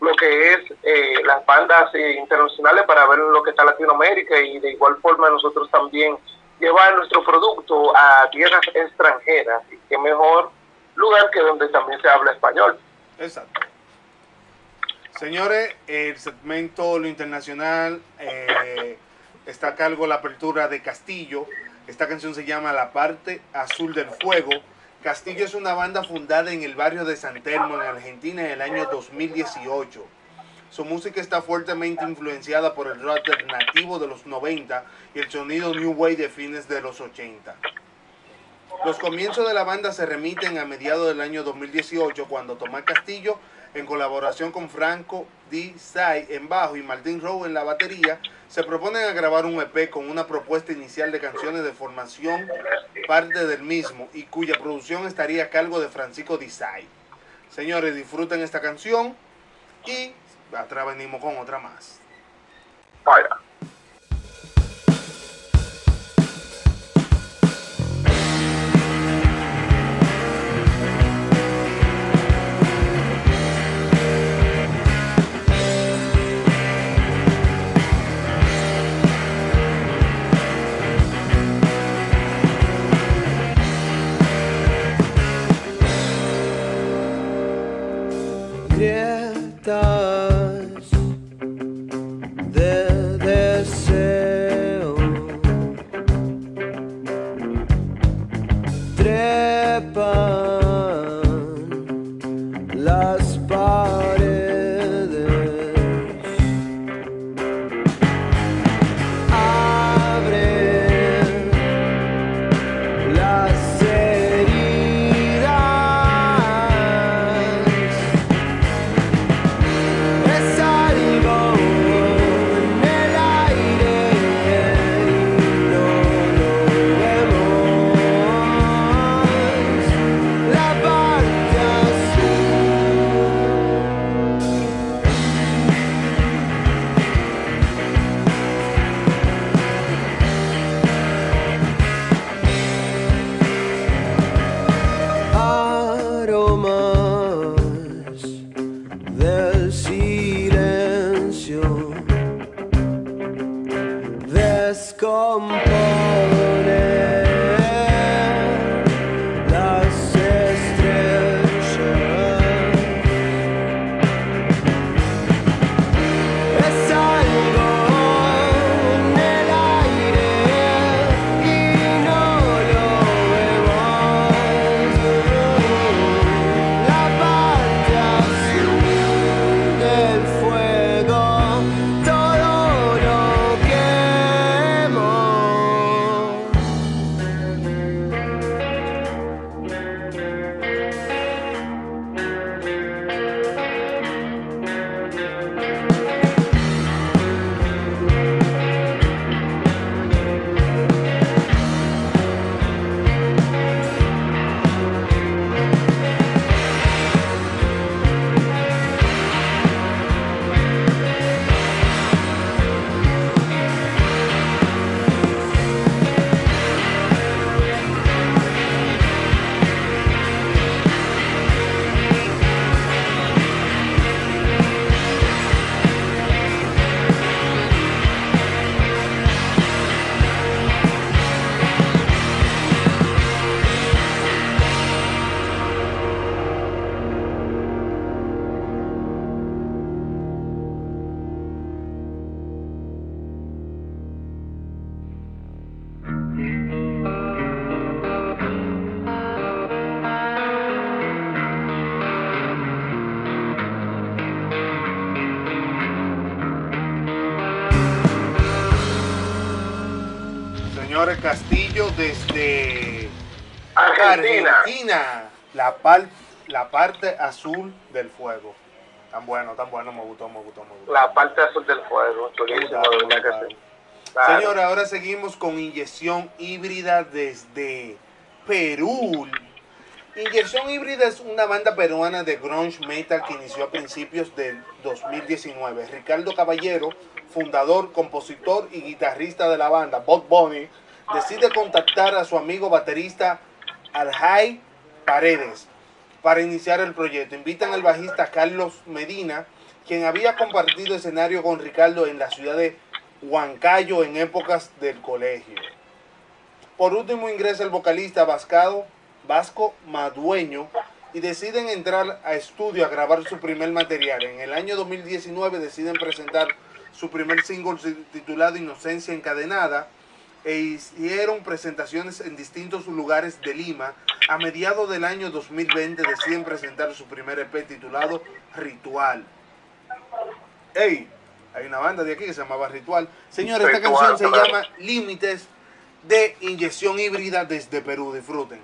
lo que es eh, las bandas eh, internacionales para ver lo que está Latinoamérica y de igual forma nosotros también llevar nuestro producto a tierras extranjeras y qué mejor lugar que donde también se habla español. Exacto. Señores, el segmento Lo Internacional eh, está a cargo la apertura de Castillo. Esta canción se llama La parte azul del fuego. Castillo es una banda fundada en el barrio de San Telmo, en Argentina, en el año 2018. Su música está fuertemente influenciada por el rock alternativo de los 90 y el sonido New Wave de fines de los 80. Los comienzos de la banda se remiten a mediados del año 2018 cuando Tomás Castillo, en colaboración con Franco D. Sai en bajo y Martín Rowe en la batería, se proponen a grabar un EP con una propuesta inicial de canciones de formación parte del mismo y cuya producción estaría a cargo de Francisco D. Sai. Señores, disfruten esta canción y atrás venimos con otra más. Par- la parte azul del fuego. Tan bueno, tan bueno, me gustó, me gustó, me gustó. La parte azul del fuego, chulísimo, Claro, de verdad que claro. sí. Claro. Señora, ahora seguimos con inyección híbrida desde Perú. Inyección híbrida es una banda peruana de grunge metal que inició a principios del 2019. Ricardo Caballero, fundador, compositor y guitarrista de la banda, Bob Bunny, decide contactar a su amigo baterista Alhaj Paredes para iniciar el proyecto. Invitan al bajista Carlos Medina, quien había compartido escenario con Ricardo en la ciudad de Huancayo en épocas del colegio. Por último ingresa el vocalista Vasco Madueño y deciden entrar a estudio a grabar su primer material. En el año 2019 deciden presentar su primer single titulado Inocencia Encadenada e hicieron presentaciones en distintos lugares de Lima. A mediados del año 2020 deciden presentar su primer EP titulado Ritual. ¡Ey! Hay una banda de aquí que se llamaba Ritual. Señores, esta canción se llama Límites de Inyección Híbrida desde Perú. Disfruten.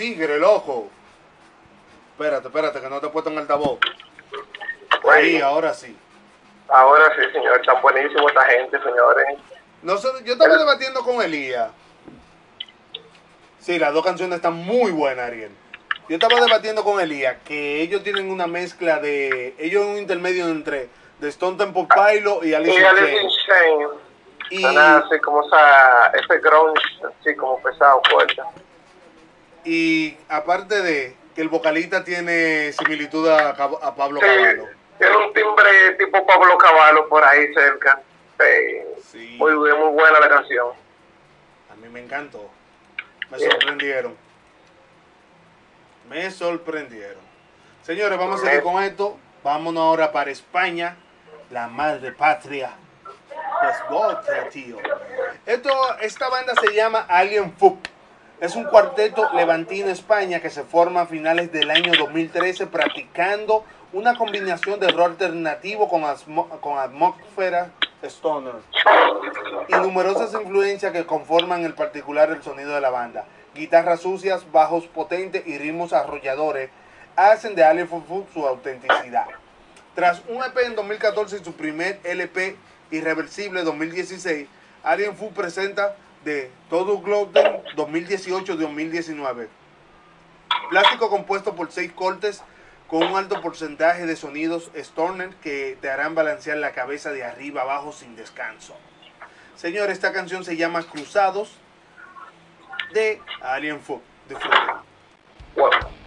Estos tigres, loco. Espérate, espérate, que no te he puesto en altavoz. Ahí, ahora sí. Ahora sí, señor, están buenísimos esta gente, señores. Nosotros, yo estaba debatiendo con Elías. Sí, las dos canciones están muy buenas, Ariel. Yo estaba debatiendo con Elías que ellos tienen una mezcla de. Ellos un intermedio entre The Stone Temple Pilot y Alice Y in Alice Chains. in Chains. Y, Suena así como esa, ese grunge, así como pesado, fuerte. Y aparte de que el vocalista tiene similitud a, Pablo Sí, Caballo. tiene un timbre tipo Pablo Caballo por ahí cerca. Sí. Muy, bien, muy buena la canción. A mí me encantó. Me sorprendieron. Me sorprendieron. Señores, vamos a seguir con esto. Vámonos ahora para España, la madre patria. Pues tío. Esto, esta banda se llama Alien Fuck. Es un cuarteto levantino España que se forma a finales del año 2013 practicando una combinación de rock alternativo con, con atmósfera stoner y numerosas influencias que conforman el particular el sonido de la banda. Guitarras sucias, bajos potentes y ritmos arrolladores hacen de Alien Fufu su autenticidad. Tras un EP en 2014 y su primer LP irreversible 2016, Alien Fu presenta de Todo Gluten 2018-2019. Plástico compuesto por seis cortes con un alto porcentaje de sonidos Stoner que te harán balancear la cabeza de arriba abajo sin descanso. Señor, esta canción se llama Cruzados de Alien. Disfruten. Thank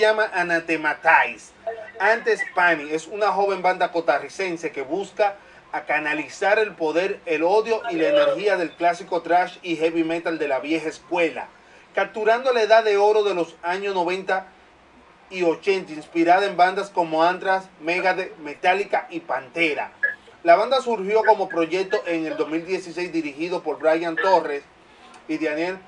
llama Anathematize. Antes Pani es una joven banda costarricense que busca a canalizar el poder, el odio y la energía del clásico trash y heavy metal de la vieja escuela, capturando la edad de oro de los años 90 y 80, inspirada en bandas como Anthrax, Megadeth, Metallica y Pantera. La banda surgió como proyecto en el 2016 dirigido por Brian Torres y Daniel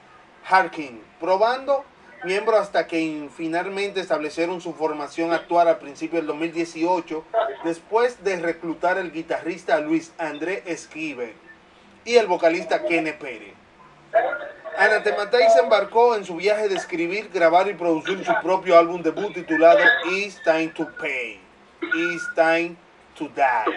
Harkin, probando miembros hasta que in- finalmente establecieron su formación actual a principios del 2018, después de reclutar el guitarrista Luis André Esquive y el vocalista Kene Pérez. Anathematay se embarcó en su viaje de escribir, grabar y producir su propio álbum debut titulado It's Time to Pay. It's Time to Die.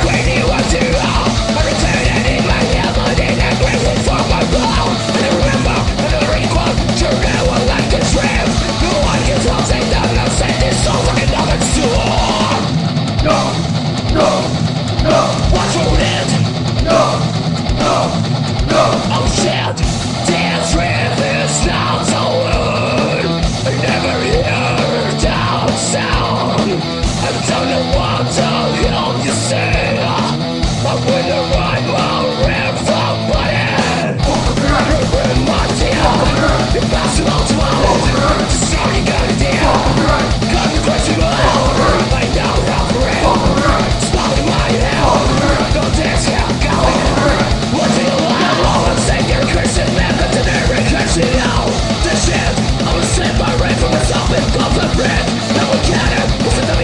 Hey, thank you, thank you,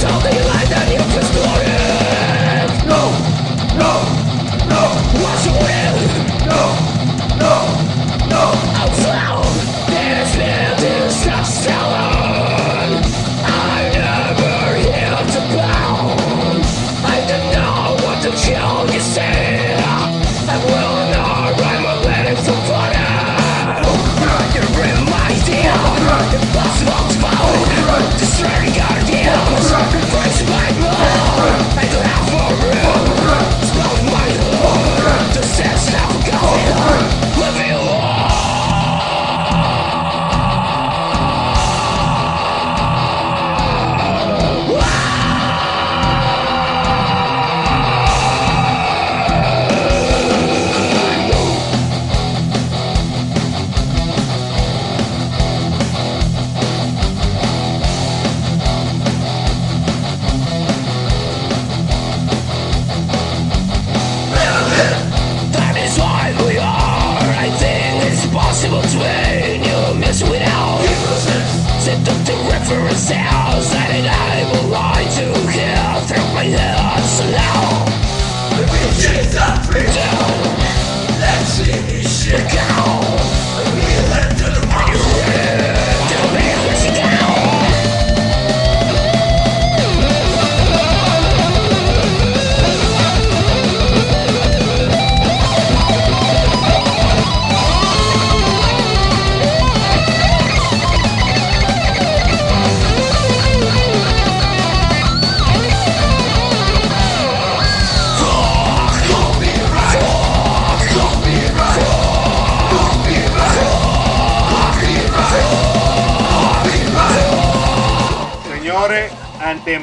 thank you, die. Señores, disfrutemos esta banda. Costa Rica en la casa. Señores,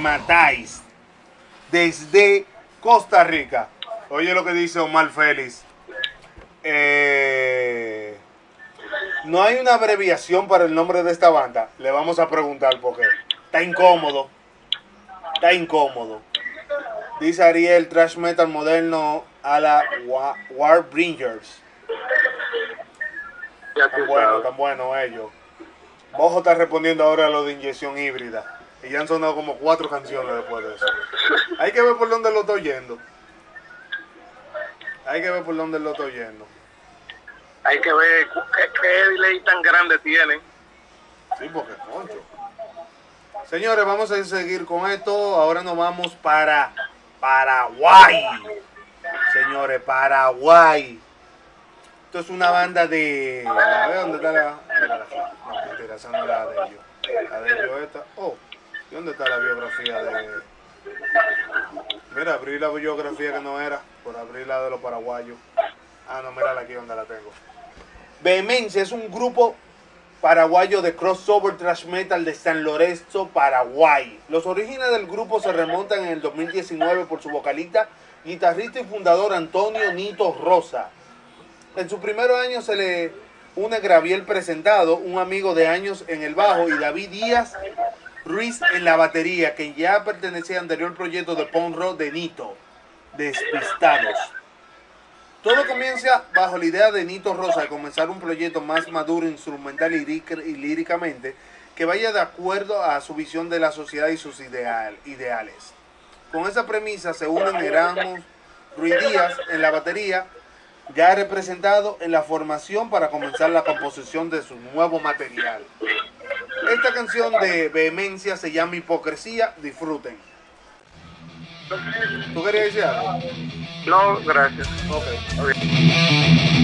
Antematáis. Desde Costa Rica. Oye lo que dice Omar Félix. Eh, no hay una abreviación para el nombre de esta banda. Le vamos a preguntar por qué. Está incómodo. Está incómodo. Dice Ariel, trash metal moderno a la Wa- Warbringers. Tan bueno, tan bueno ellos. Bojo está respondiendo ahora a lo de inyección híbrida. Y ya han sonado como cuatro canciones después de eso. Hay que ver por dónde lo estoy yendo. Hay que ver por dónde lo estoy yendo. hay que ver qué, qué delay tan grande tienen. Sí, porque concho. Señores, vamos a seguir con esto. Ahora nos vamos para Paraguay. Señores, Paraguay. Esto es una banda de. A ver dónde está la. No, mentira, esa no es la de ellos. La de ellos esta. Oh, ¿y dónde está la biografía de.? Mira, abrí la biografía que no era, por abrir la de los paraguayos. Ah, no, mira aquí donde la tengo. Vehemencia es un grupo paraguayo de crossover thrash metal de San Lorenzo, Paraguay. Los orígenes del grupo se remontan en el 2019 por su vocalista, guitarrista y fundador Antonio Nito Rosa. En sus primeros años se le une Graviel Presentado, un amigo de años en el bajo, y David Díaz Ruiz en la batería, que ya pertenecía al anterior proyecto de punk rock de Nito, Despistados. Todo comienza bajo la idea de Nito Rosa de comenzar un proyecto más maduro instrumental y, líric- y líricamente que vaya de acuerdo a su visión de la sociedad y sus ideal- ideales. Con esa premisa se unen Erasmus Ruiz Díaz en la batería, ya representado en la formación para comenzar la composición de su nuevo material. Esta canción de vehemencia se llama Hipocresía, disfruten. ¿Tú querías decir algo? No, gracias. Ok. Hipocresía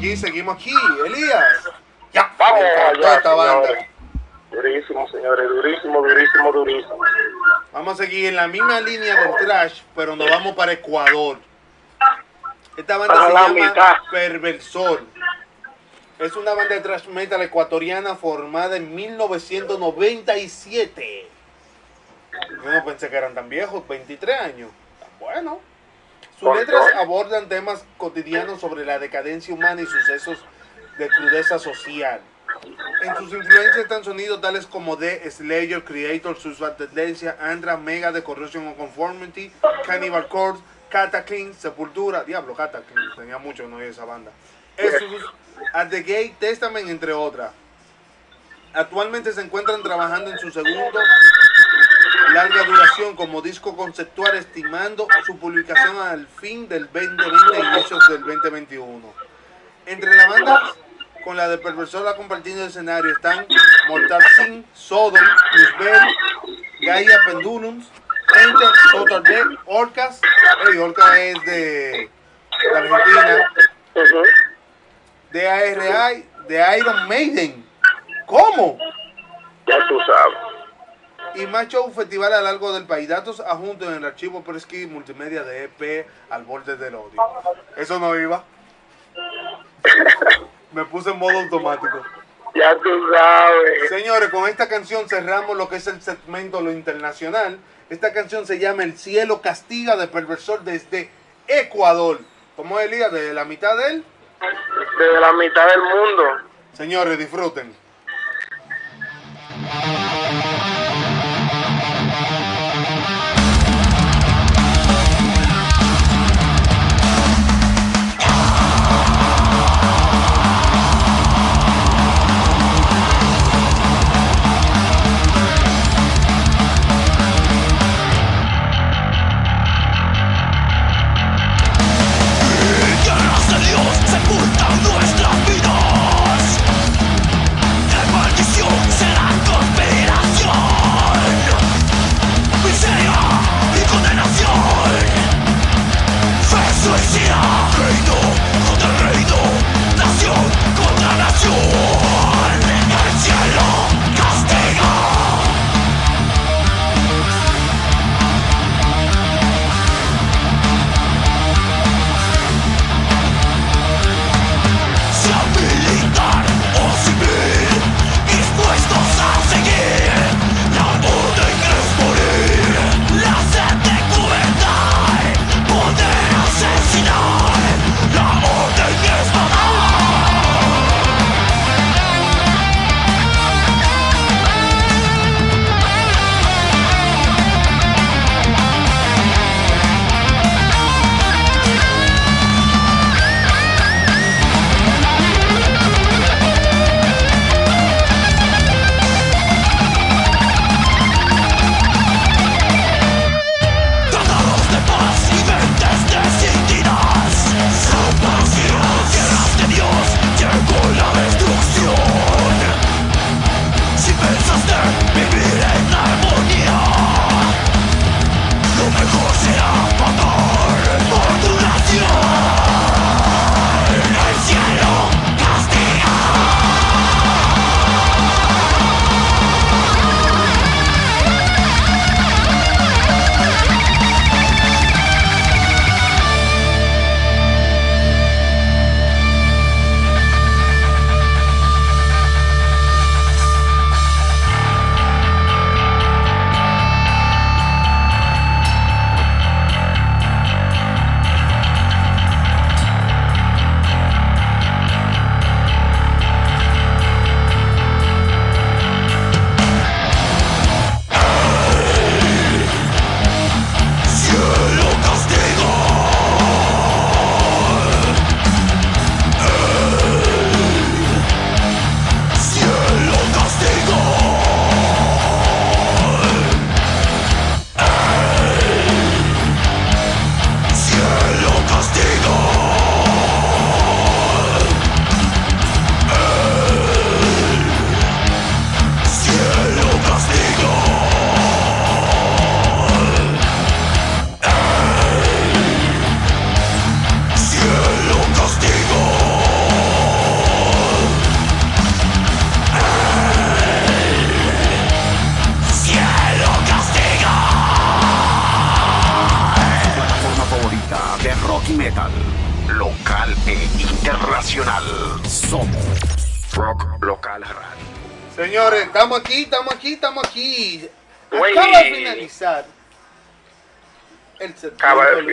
aquí, seguimos aquí. Elías. Ya, Vamos allá, esta banda. Durísimo, señores, durísimo, durísimo, durísimo. Vamos a seguir en la misma línea del trash, pero nos vamos para Ecuador. Esta banda Para se la llama mitad. Perversor. Es una banda de thrash metal ecuatoriana formada en 1997. Yo no pensé que eran tan viejos, 23 años. Bueno. Sus letras abordan temas cotidianos sobre la decadencia humana y sucesos de crudeza social. En sus influencias están sonidos tales como The Slayer, Creator, Suicide Tendencia, Andra, Mega, The Corrosion of Conformity, Cannibal Corpse, Cataclysm, Sepultura, Diablo, Cataclysm, tenía mucho no esa banda. Exodus, At the Gate, Testament, entre otras. Actualmente se encuentran trabajando en su segundo larga duración como disco conceptual, estimando su publicación al fin del 2020 e inicios del 2021. Entre las bandas con la de Perversora compartiendo escenario están Mortal Sin, Sodom, Lisbel, Gaia Pendulums, Enter, Total Dead, Orcas, hey, Orcas es de, de Argentina, de ARI, de Iron Maiden. ¿Cómo? Ya tú sabes. Y más show festival a lo largo del país. Datos adjuntos en el archivo Presky Multimedia de EP al borde del odio. Eso no iba. Me puse en modo automático. Ya tú sabes. Señores, con esta canción cerramos lo que es el segmento Lo Internacional. Esta canción se llama El cielo castiga de perversor desde Ecuador. ¿Cómo es Elías? ¿De la mitad de él? Desde la mitad del mundo. Señores, disfruten.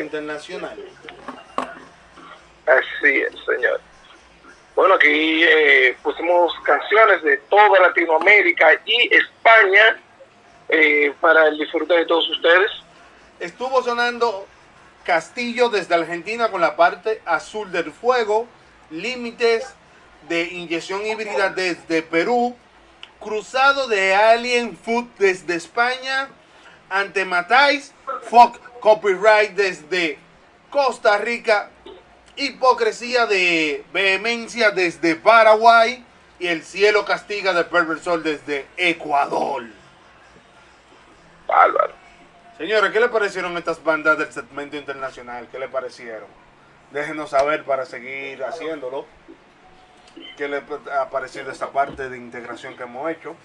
Internacional. Así es, señor. Bueno, aquí eh, pusimos canciones de toda Latinoamérica y España eh, para el disfrute de todos ustedes. Estuvo sonando Castillo desde Argentina con la parte azul del fuego, límites de inyección híbrida desde Perú, cruzado de Alien Food desde España, ante Matais, Fuck Copyright desde Costa Rica, hipocresía de vehemencia desde Paraguay y el cielo castiga de Pervert Soul desde Ecuador. Bárbaro. Señores, ¿qué le parecieron estas bandas del segmento internacional? ¿Qué le parecieron? Déjenos saber para seguir haciéndolo. ¿Qué le ha parecido esta parte de integración que hemos hecho?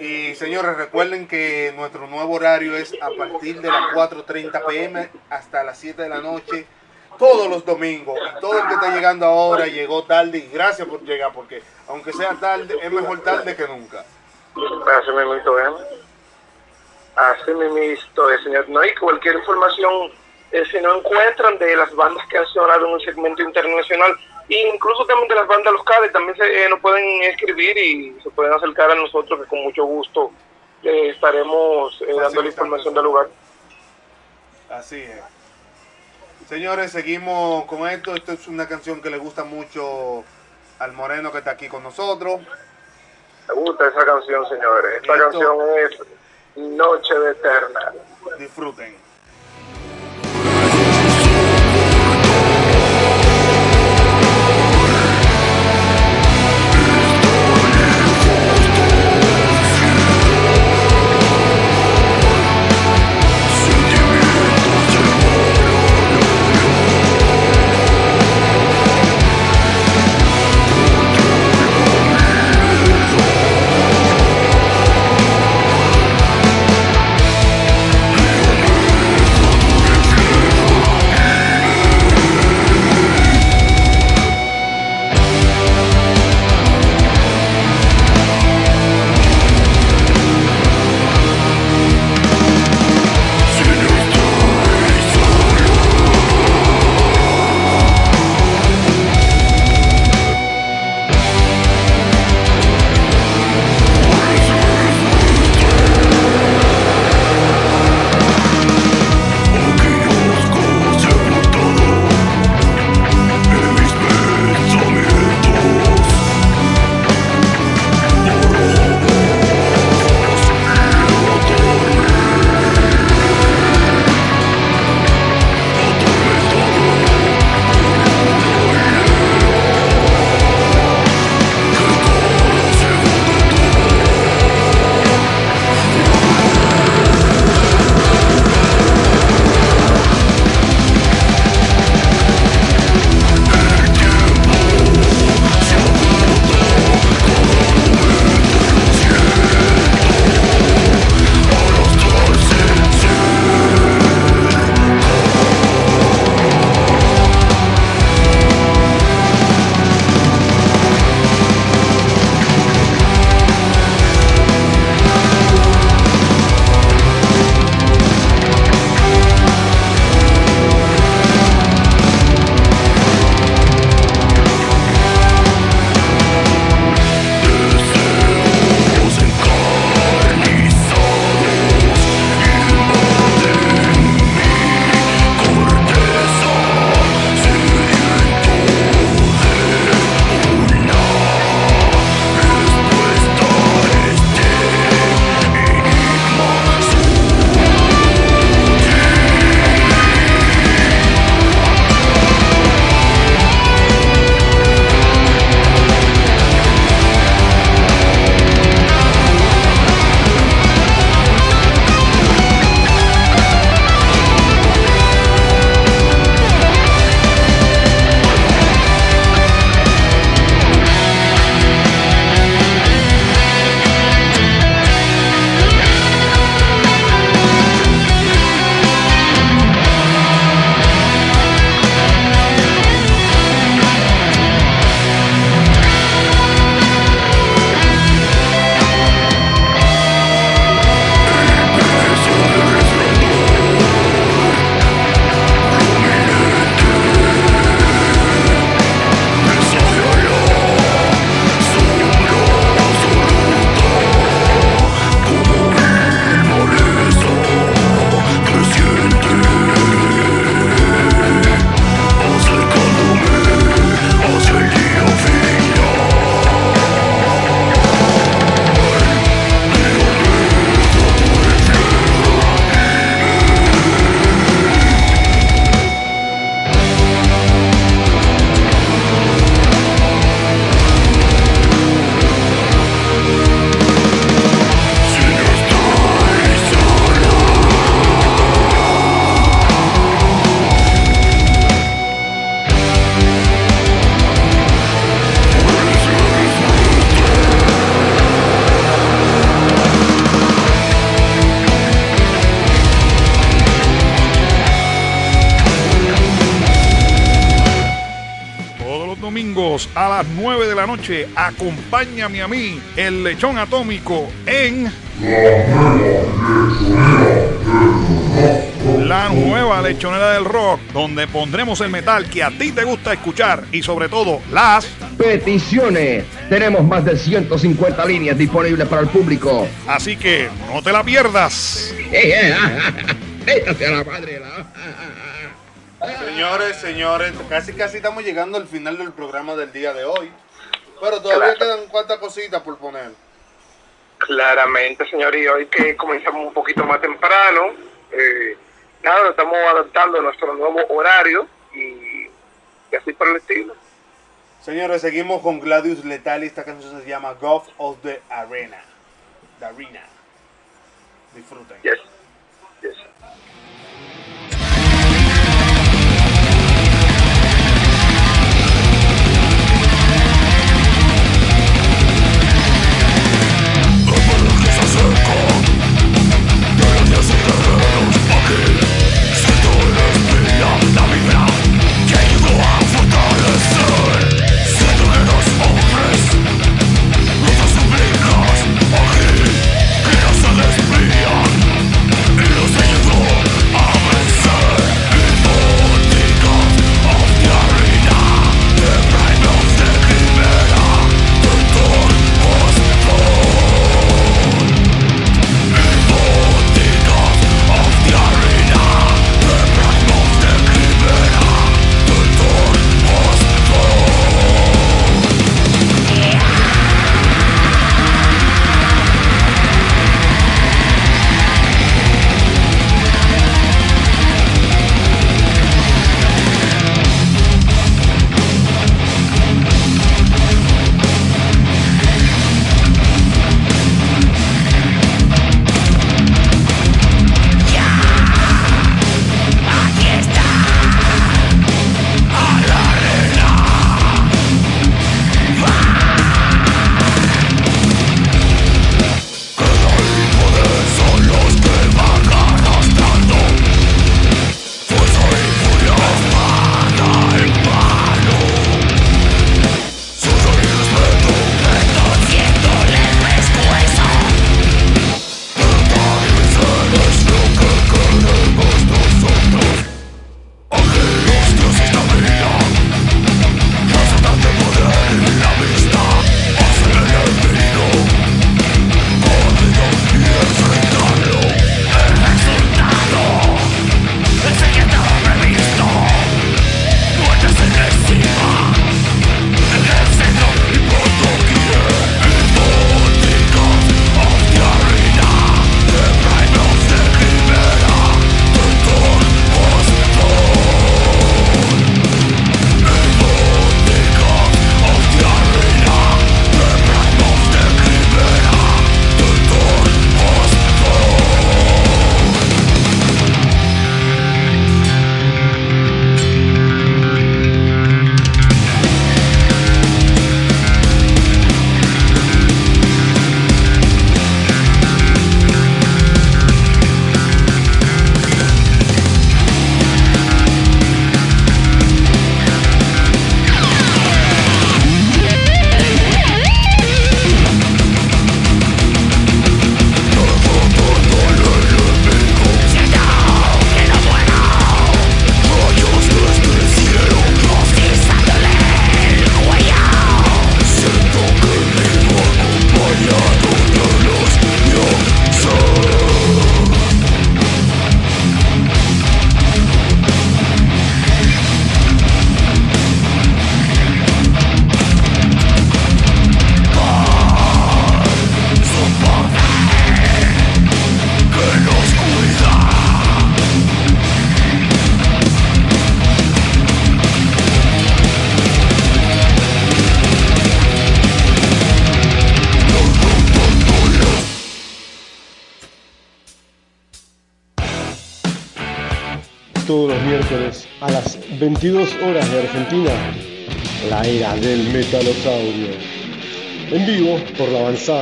Y señores, recuerden que nuestro nuevo horario es a partir de las 4.30 pm hasta las 7 de la noche, todos los domingos. Y todo el que está llegando ahora llegó tarde y gracias por llegar, porque aunque sea tarde, es mejor tarde que nunca. Así mismo es. Así mismo es, señor. No, y cualquier información, eh, si no encuentran de las bandas que han sonado en un segmento internacional, incluso también de las bandas locales, también se, eh, nos pueden escribir y se pueden acercar a nosotros, que con mucho gusto eh, estaremos eh, dando la información del lugar. Así es. Señores, seguimos con esto. Esto es una canción que le gusta mucho al Moreno que está aquí con nosotros. Me gusta esa canción, señores. Esta Esto- canción es Noche de Eterna. Disfruten. Acompáñame a mí, el lechón atómico, en la nueva lechonera del rock, donde pondremos el metal que a ti te gusta escuchar y sobre todo las Peticiones. Tenemos más de 150 líneas disponibles para el público. Así que no te la pierdas. Vétase a la madre. Señores, señores, casi casi estamos llegando al final del programa del día de hoy. Pero todavía quedan cuantas cositas por poner. Claramente, señor, y hoy que comenzamos un poquito más temprano, eh, nada, estamos adaptando a nuestro nuevo horario y, y así por el estilo. Señores, seguimos con Gladius Letal y esta canción se llama God of the Arena. The Arena. Disfruten. Yes.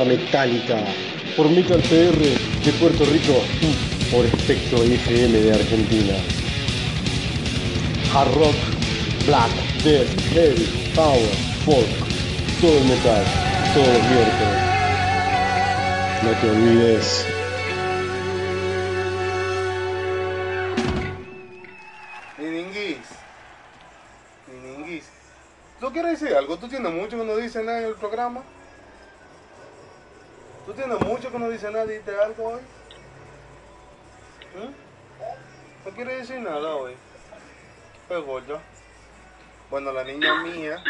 Metálica, por Metal PR de Puerto Rico por Espectro FM de Argentina. Hard Rock, Black, Death, Heavy, Power, folk, todo el metal, todos los miércoles. No te olvides. Que no dice nada? ¿Diste algo hoy? ¿Mm? ¿No quieres decir nada hoy? Pues gordo. Bueno, la niña mía,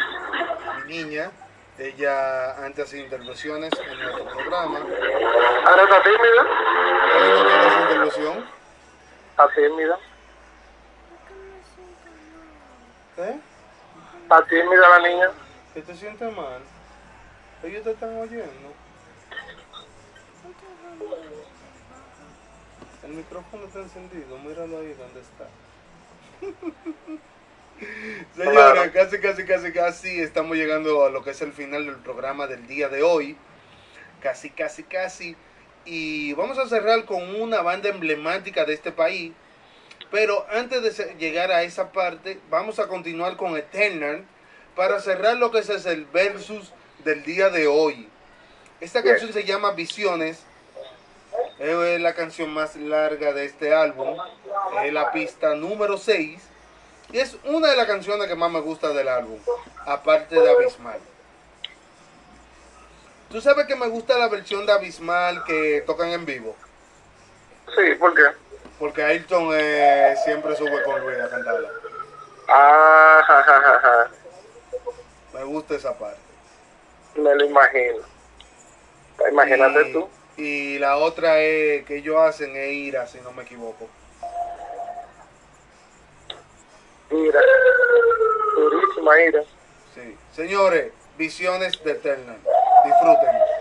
mi niña, ella antes hacía intervenciones en nuestro programa. Ahora está tímida. Hoy no quiere hacer intervención. Está tímida. ¿Eh? Está tímida la niña. ¿Que te sientes mal? Ellos te están oyendo. El micrófono está encendido, míralo ahí donde está. [laughs] Señores, casi, casi, casi, casi estamos llegando a lo que es el final del programa del día de hoy. Casi, casi, casi. Y vamos a cerrar con una banda emblemática de este país. Pero antes de llegar a esa parte, vamos a continuar con Eternal para cerrar lo que es el versus del día de hoy. Esta canción se llama Visiones. Es la canción más larga de este álbum. Es la pista número 6. Y es una de las canciones que más me gusta del álbum. Aparte de Abismal. ¿Tú sabes que me gusta la versión de Abismal que tocan en vivo? Sí, ¿por qué? Porque Ayrton eh, siempre sube con Luis a cantarla. Ah, ja, ja, ja, ja. Me gusta esa parte. Me lo imagino. Imagínate Y- tú. Y la otra es que ellos hacen es ira, si no me equivoco. Mira. Durísima ira. Sí. Señores, visiones de Eternal. Disfruten.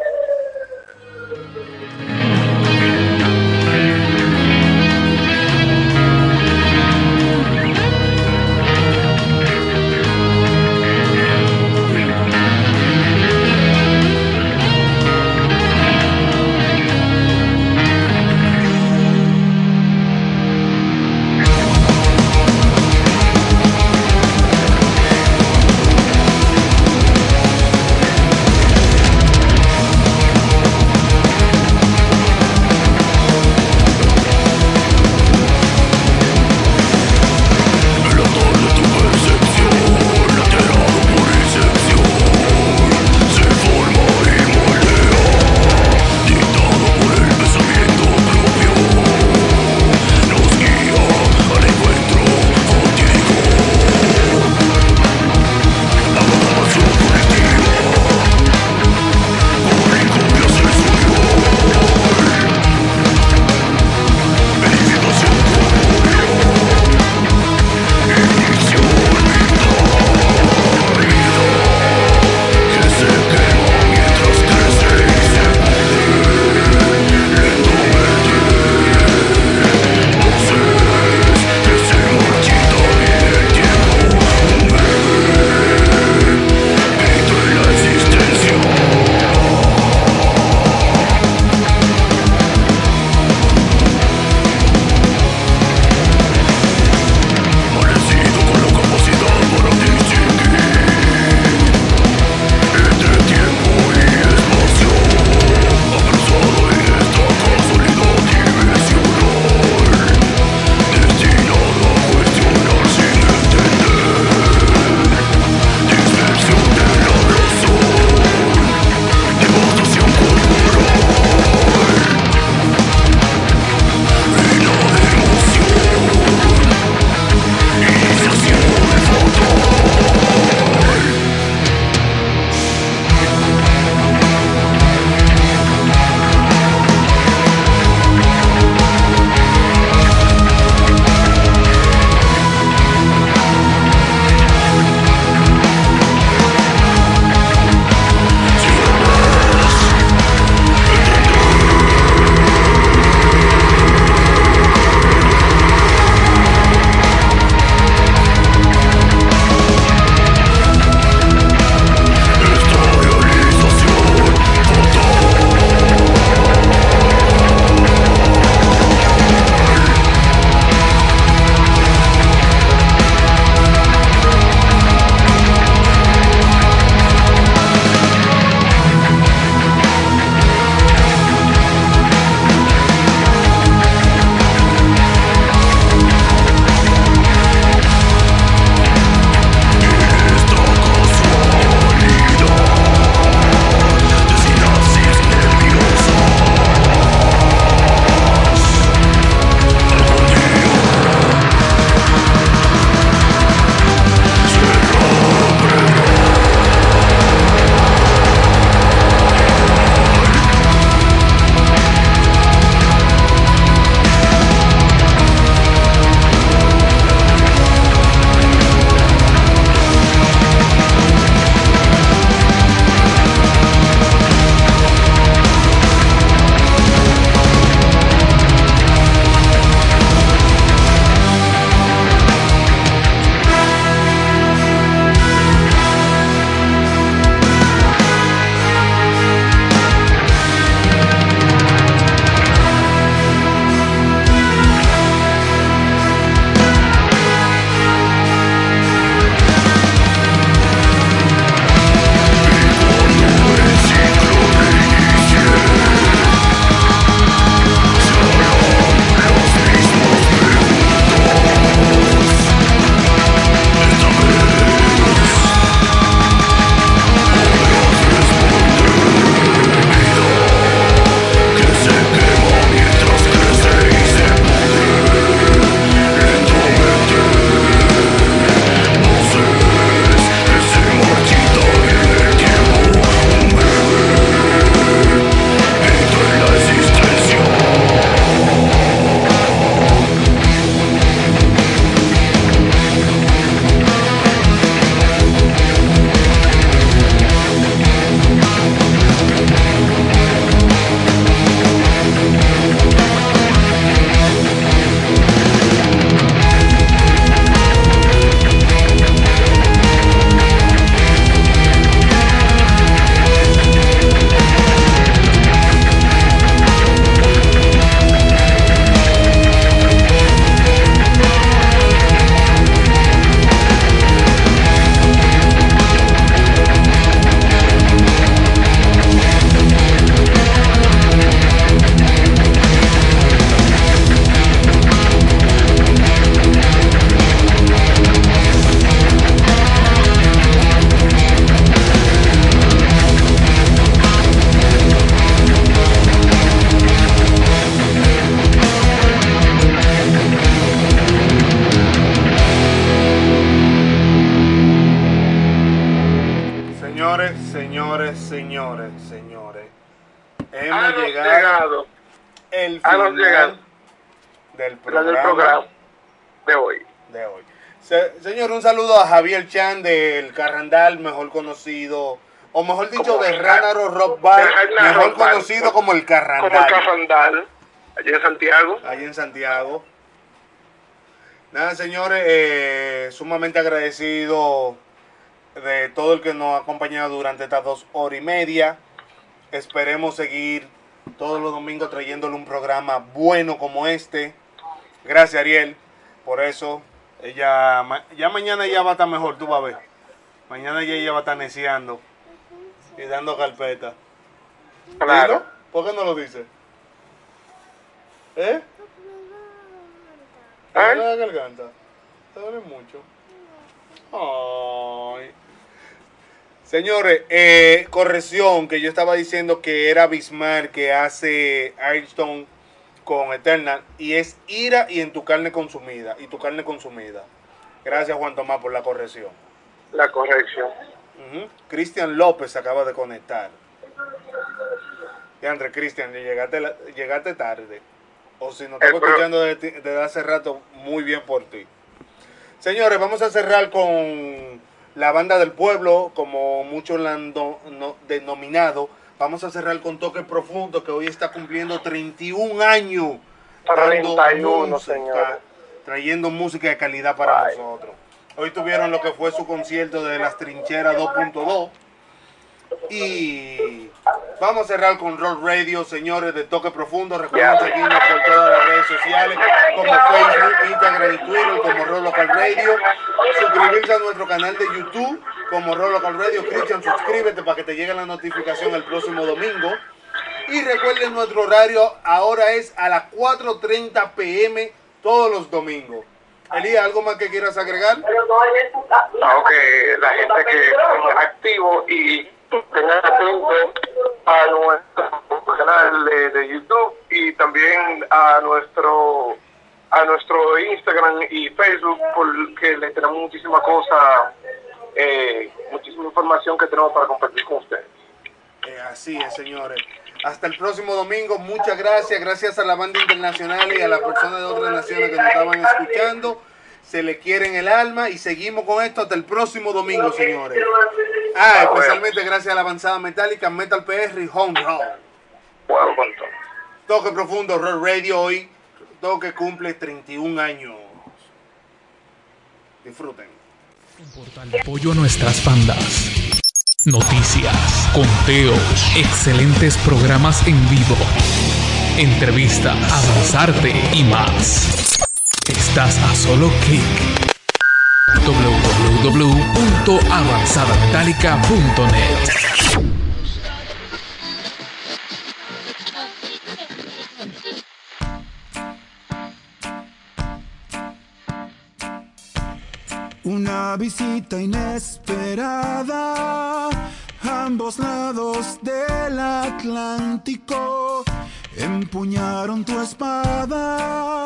Saludo a Javier Chan del Carrandal, mejor conocido, o mejor dicho, de Ránaro Rock Bar, mejor conocido como el Carrandal. Como Carrandal, allí en Santiago. Ahí en Santiago. Nada, señores, eh, sumamente agradecido de todo el que nos ha acompañado durante estas dos horas y media. Esperemos seguir todos los domingos trayéndole un programa bueno como este. Gracias, Ariel, por eso. Ella, ya mañana ya va a estar mejor, tú vas a ver. Mañana ya ella va a estar neciando y dando carpeta. Claro. Dilo, ¿Por qué no lo dice? ¿Eh? ¿Te duele la garganta? ¿Te duele mucho? Ay. Señores, eh, corrección, que yo estaba diciendo que era Bismarck que hace Ayrton con Eternal y es ira y en tu carne consumida y tu carne consumida. Gracias Juan Tomás por la corrección. La corrección. Ujú. Cristian López acaba de conectar. Y André Cristian, llegaste, la- llegaste tarde. O si no estamos escuchando desde, hace rato, muy bien por ti. Señores, vamos a cerrar con la banda del pueblo, como muchos la han do- no- denominado. Vamos a cerrar con Toque Profundo, que hoy está cumpliendo 31 años. dando 31, música, señores. Trayendo música de calidad para nosotros. Hoy tuvieron lo que fue su concierto de las trincheras 2.2. Y vamos a cerrar con Roll Radio, señores de Toque Profundo. Recuerden seguirnos por todas las redes sociales, como Facebook, Instagram y Twitter, como Roll Local Radio. Suscribirse a nuestro canal de YouTube, como Roll Local Radio. Christian, suscríbete para que te llegue la notificación el próximo domingo. Y recuerden, nuestro horario ahora es a las 4.30 pm todos los domingos. Elías, ¿algo más que quieras agregar? No, que la gente que esté activo y tengan atento a nuestro canal de, de YouTube y también a nuestro a nuestro Instagram y Facebook porque le tenemos muchísima cosa, eh, muchísima información que tenemos para compartir con ustedes. Eh, así es, señores. Hasta el próximo domingo. Muchas gracias. Gracias a la banda internacional y a las personas de otras naciones que nos estaban escuchando. Se le quiere en el alma y seguimos con esto hasta el próximo domingo, señores. Ah, especialmente gracias a la avanzada metálica Metal PR y Home Roll. Toque profundo, Roll Radio hoy. Toque cumple 31 años. Disfruten. Apoyo a nuestras bandas. Noticias, conteos, excelentes programas en vivo, entrevistas, avanzarte y más. Estás a solo clic. www.avanzadametallica.net Una visita inesperada, ambos lados del Atlántico empuñaron tu espada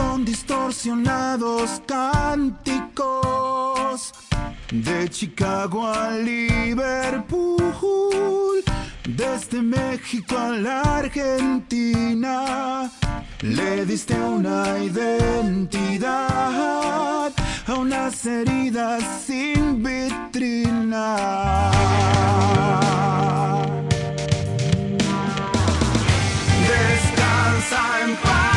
con distorsionados cánticos. De Chicago a Liverpool, desde México a la Argentina, le diste una identidad a unas heridas sin vitrina. Descansa en paz,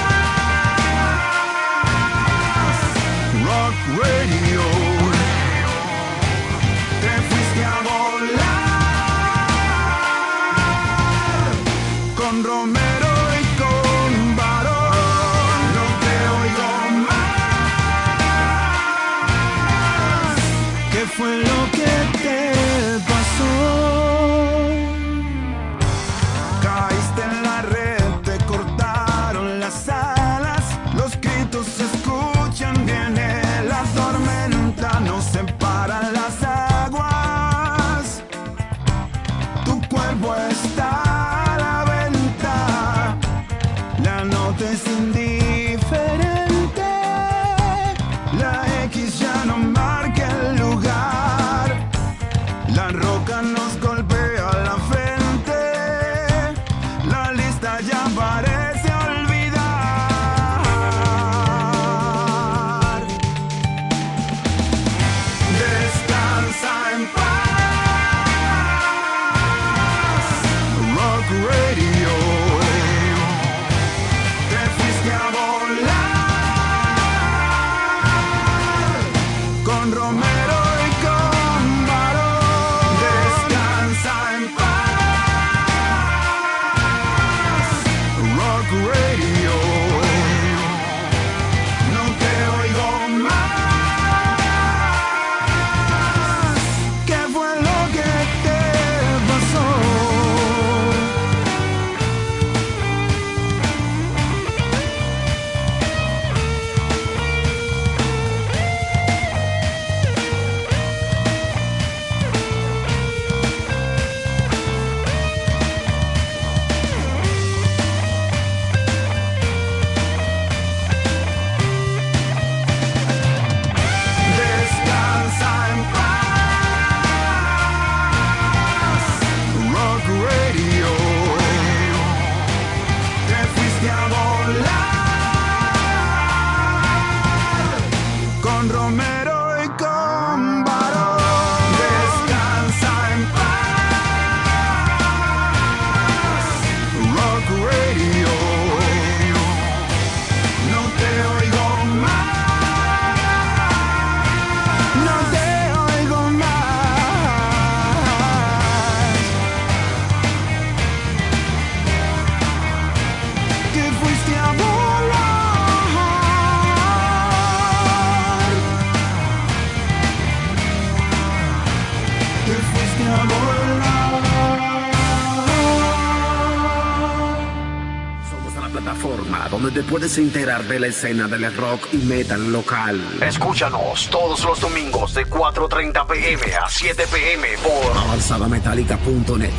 puedes enterar de la escena del rock y metal local. Escúchanos todos los domingos de 4.30 pm a 7 pm por avanzadametálica.net,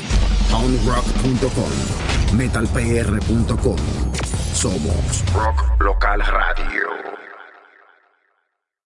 poundrock.com, metalpr.com. Somos Rock Local Radio.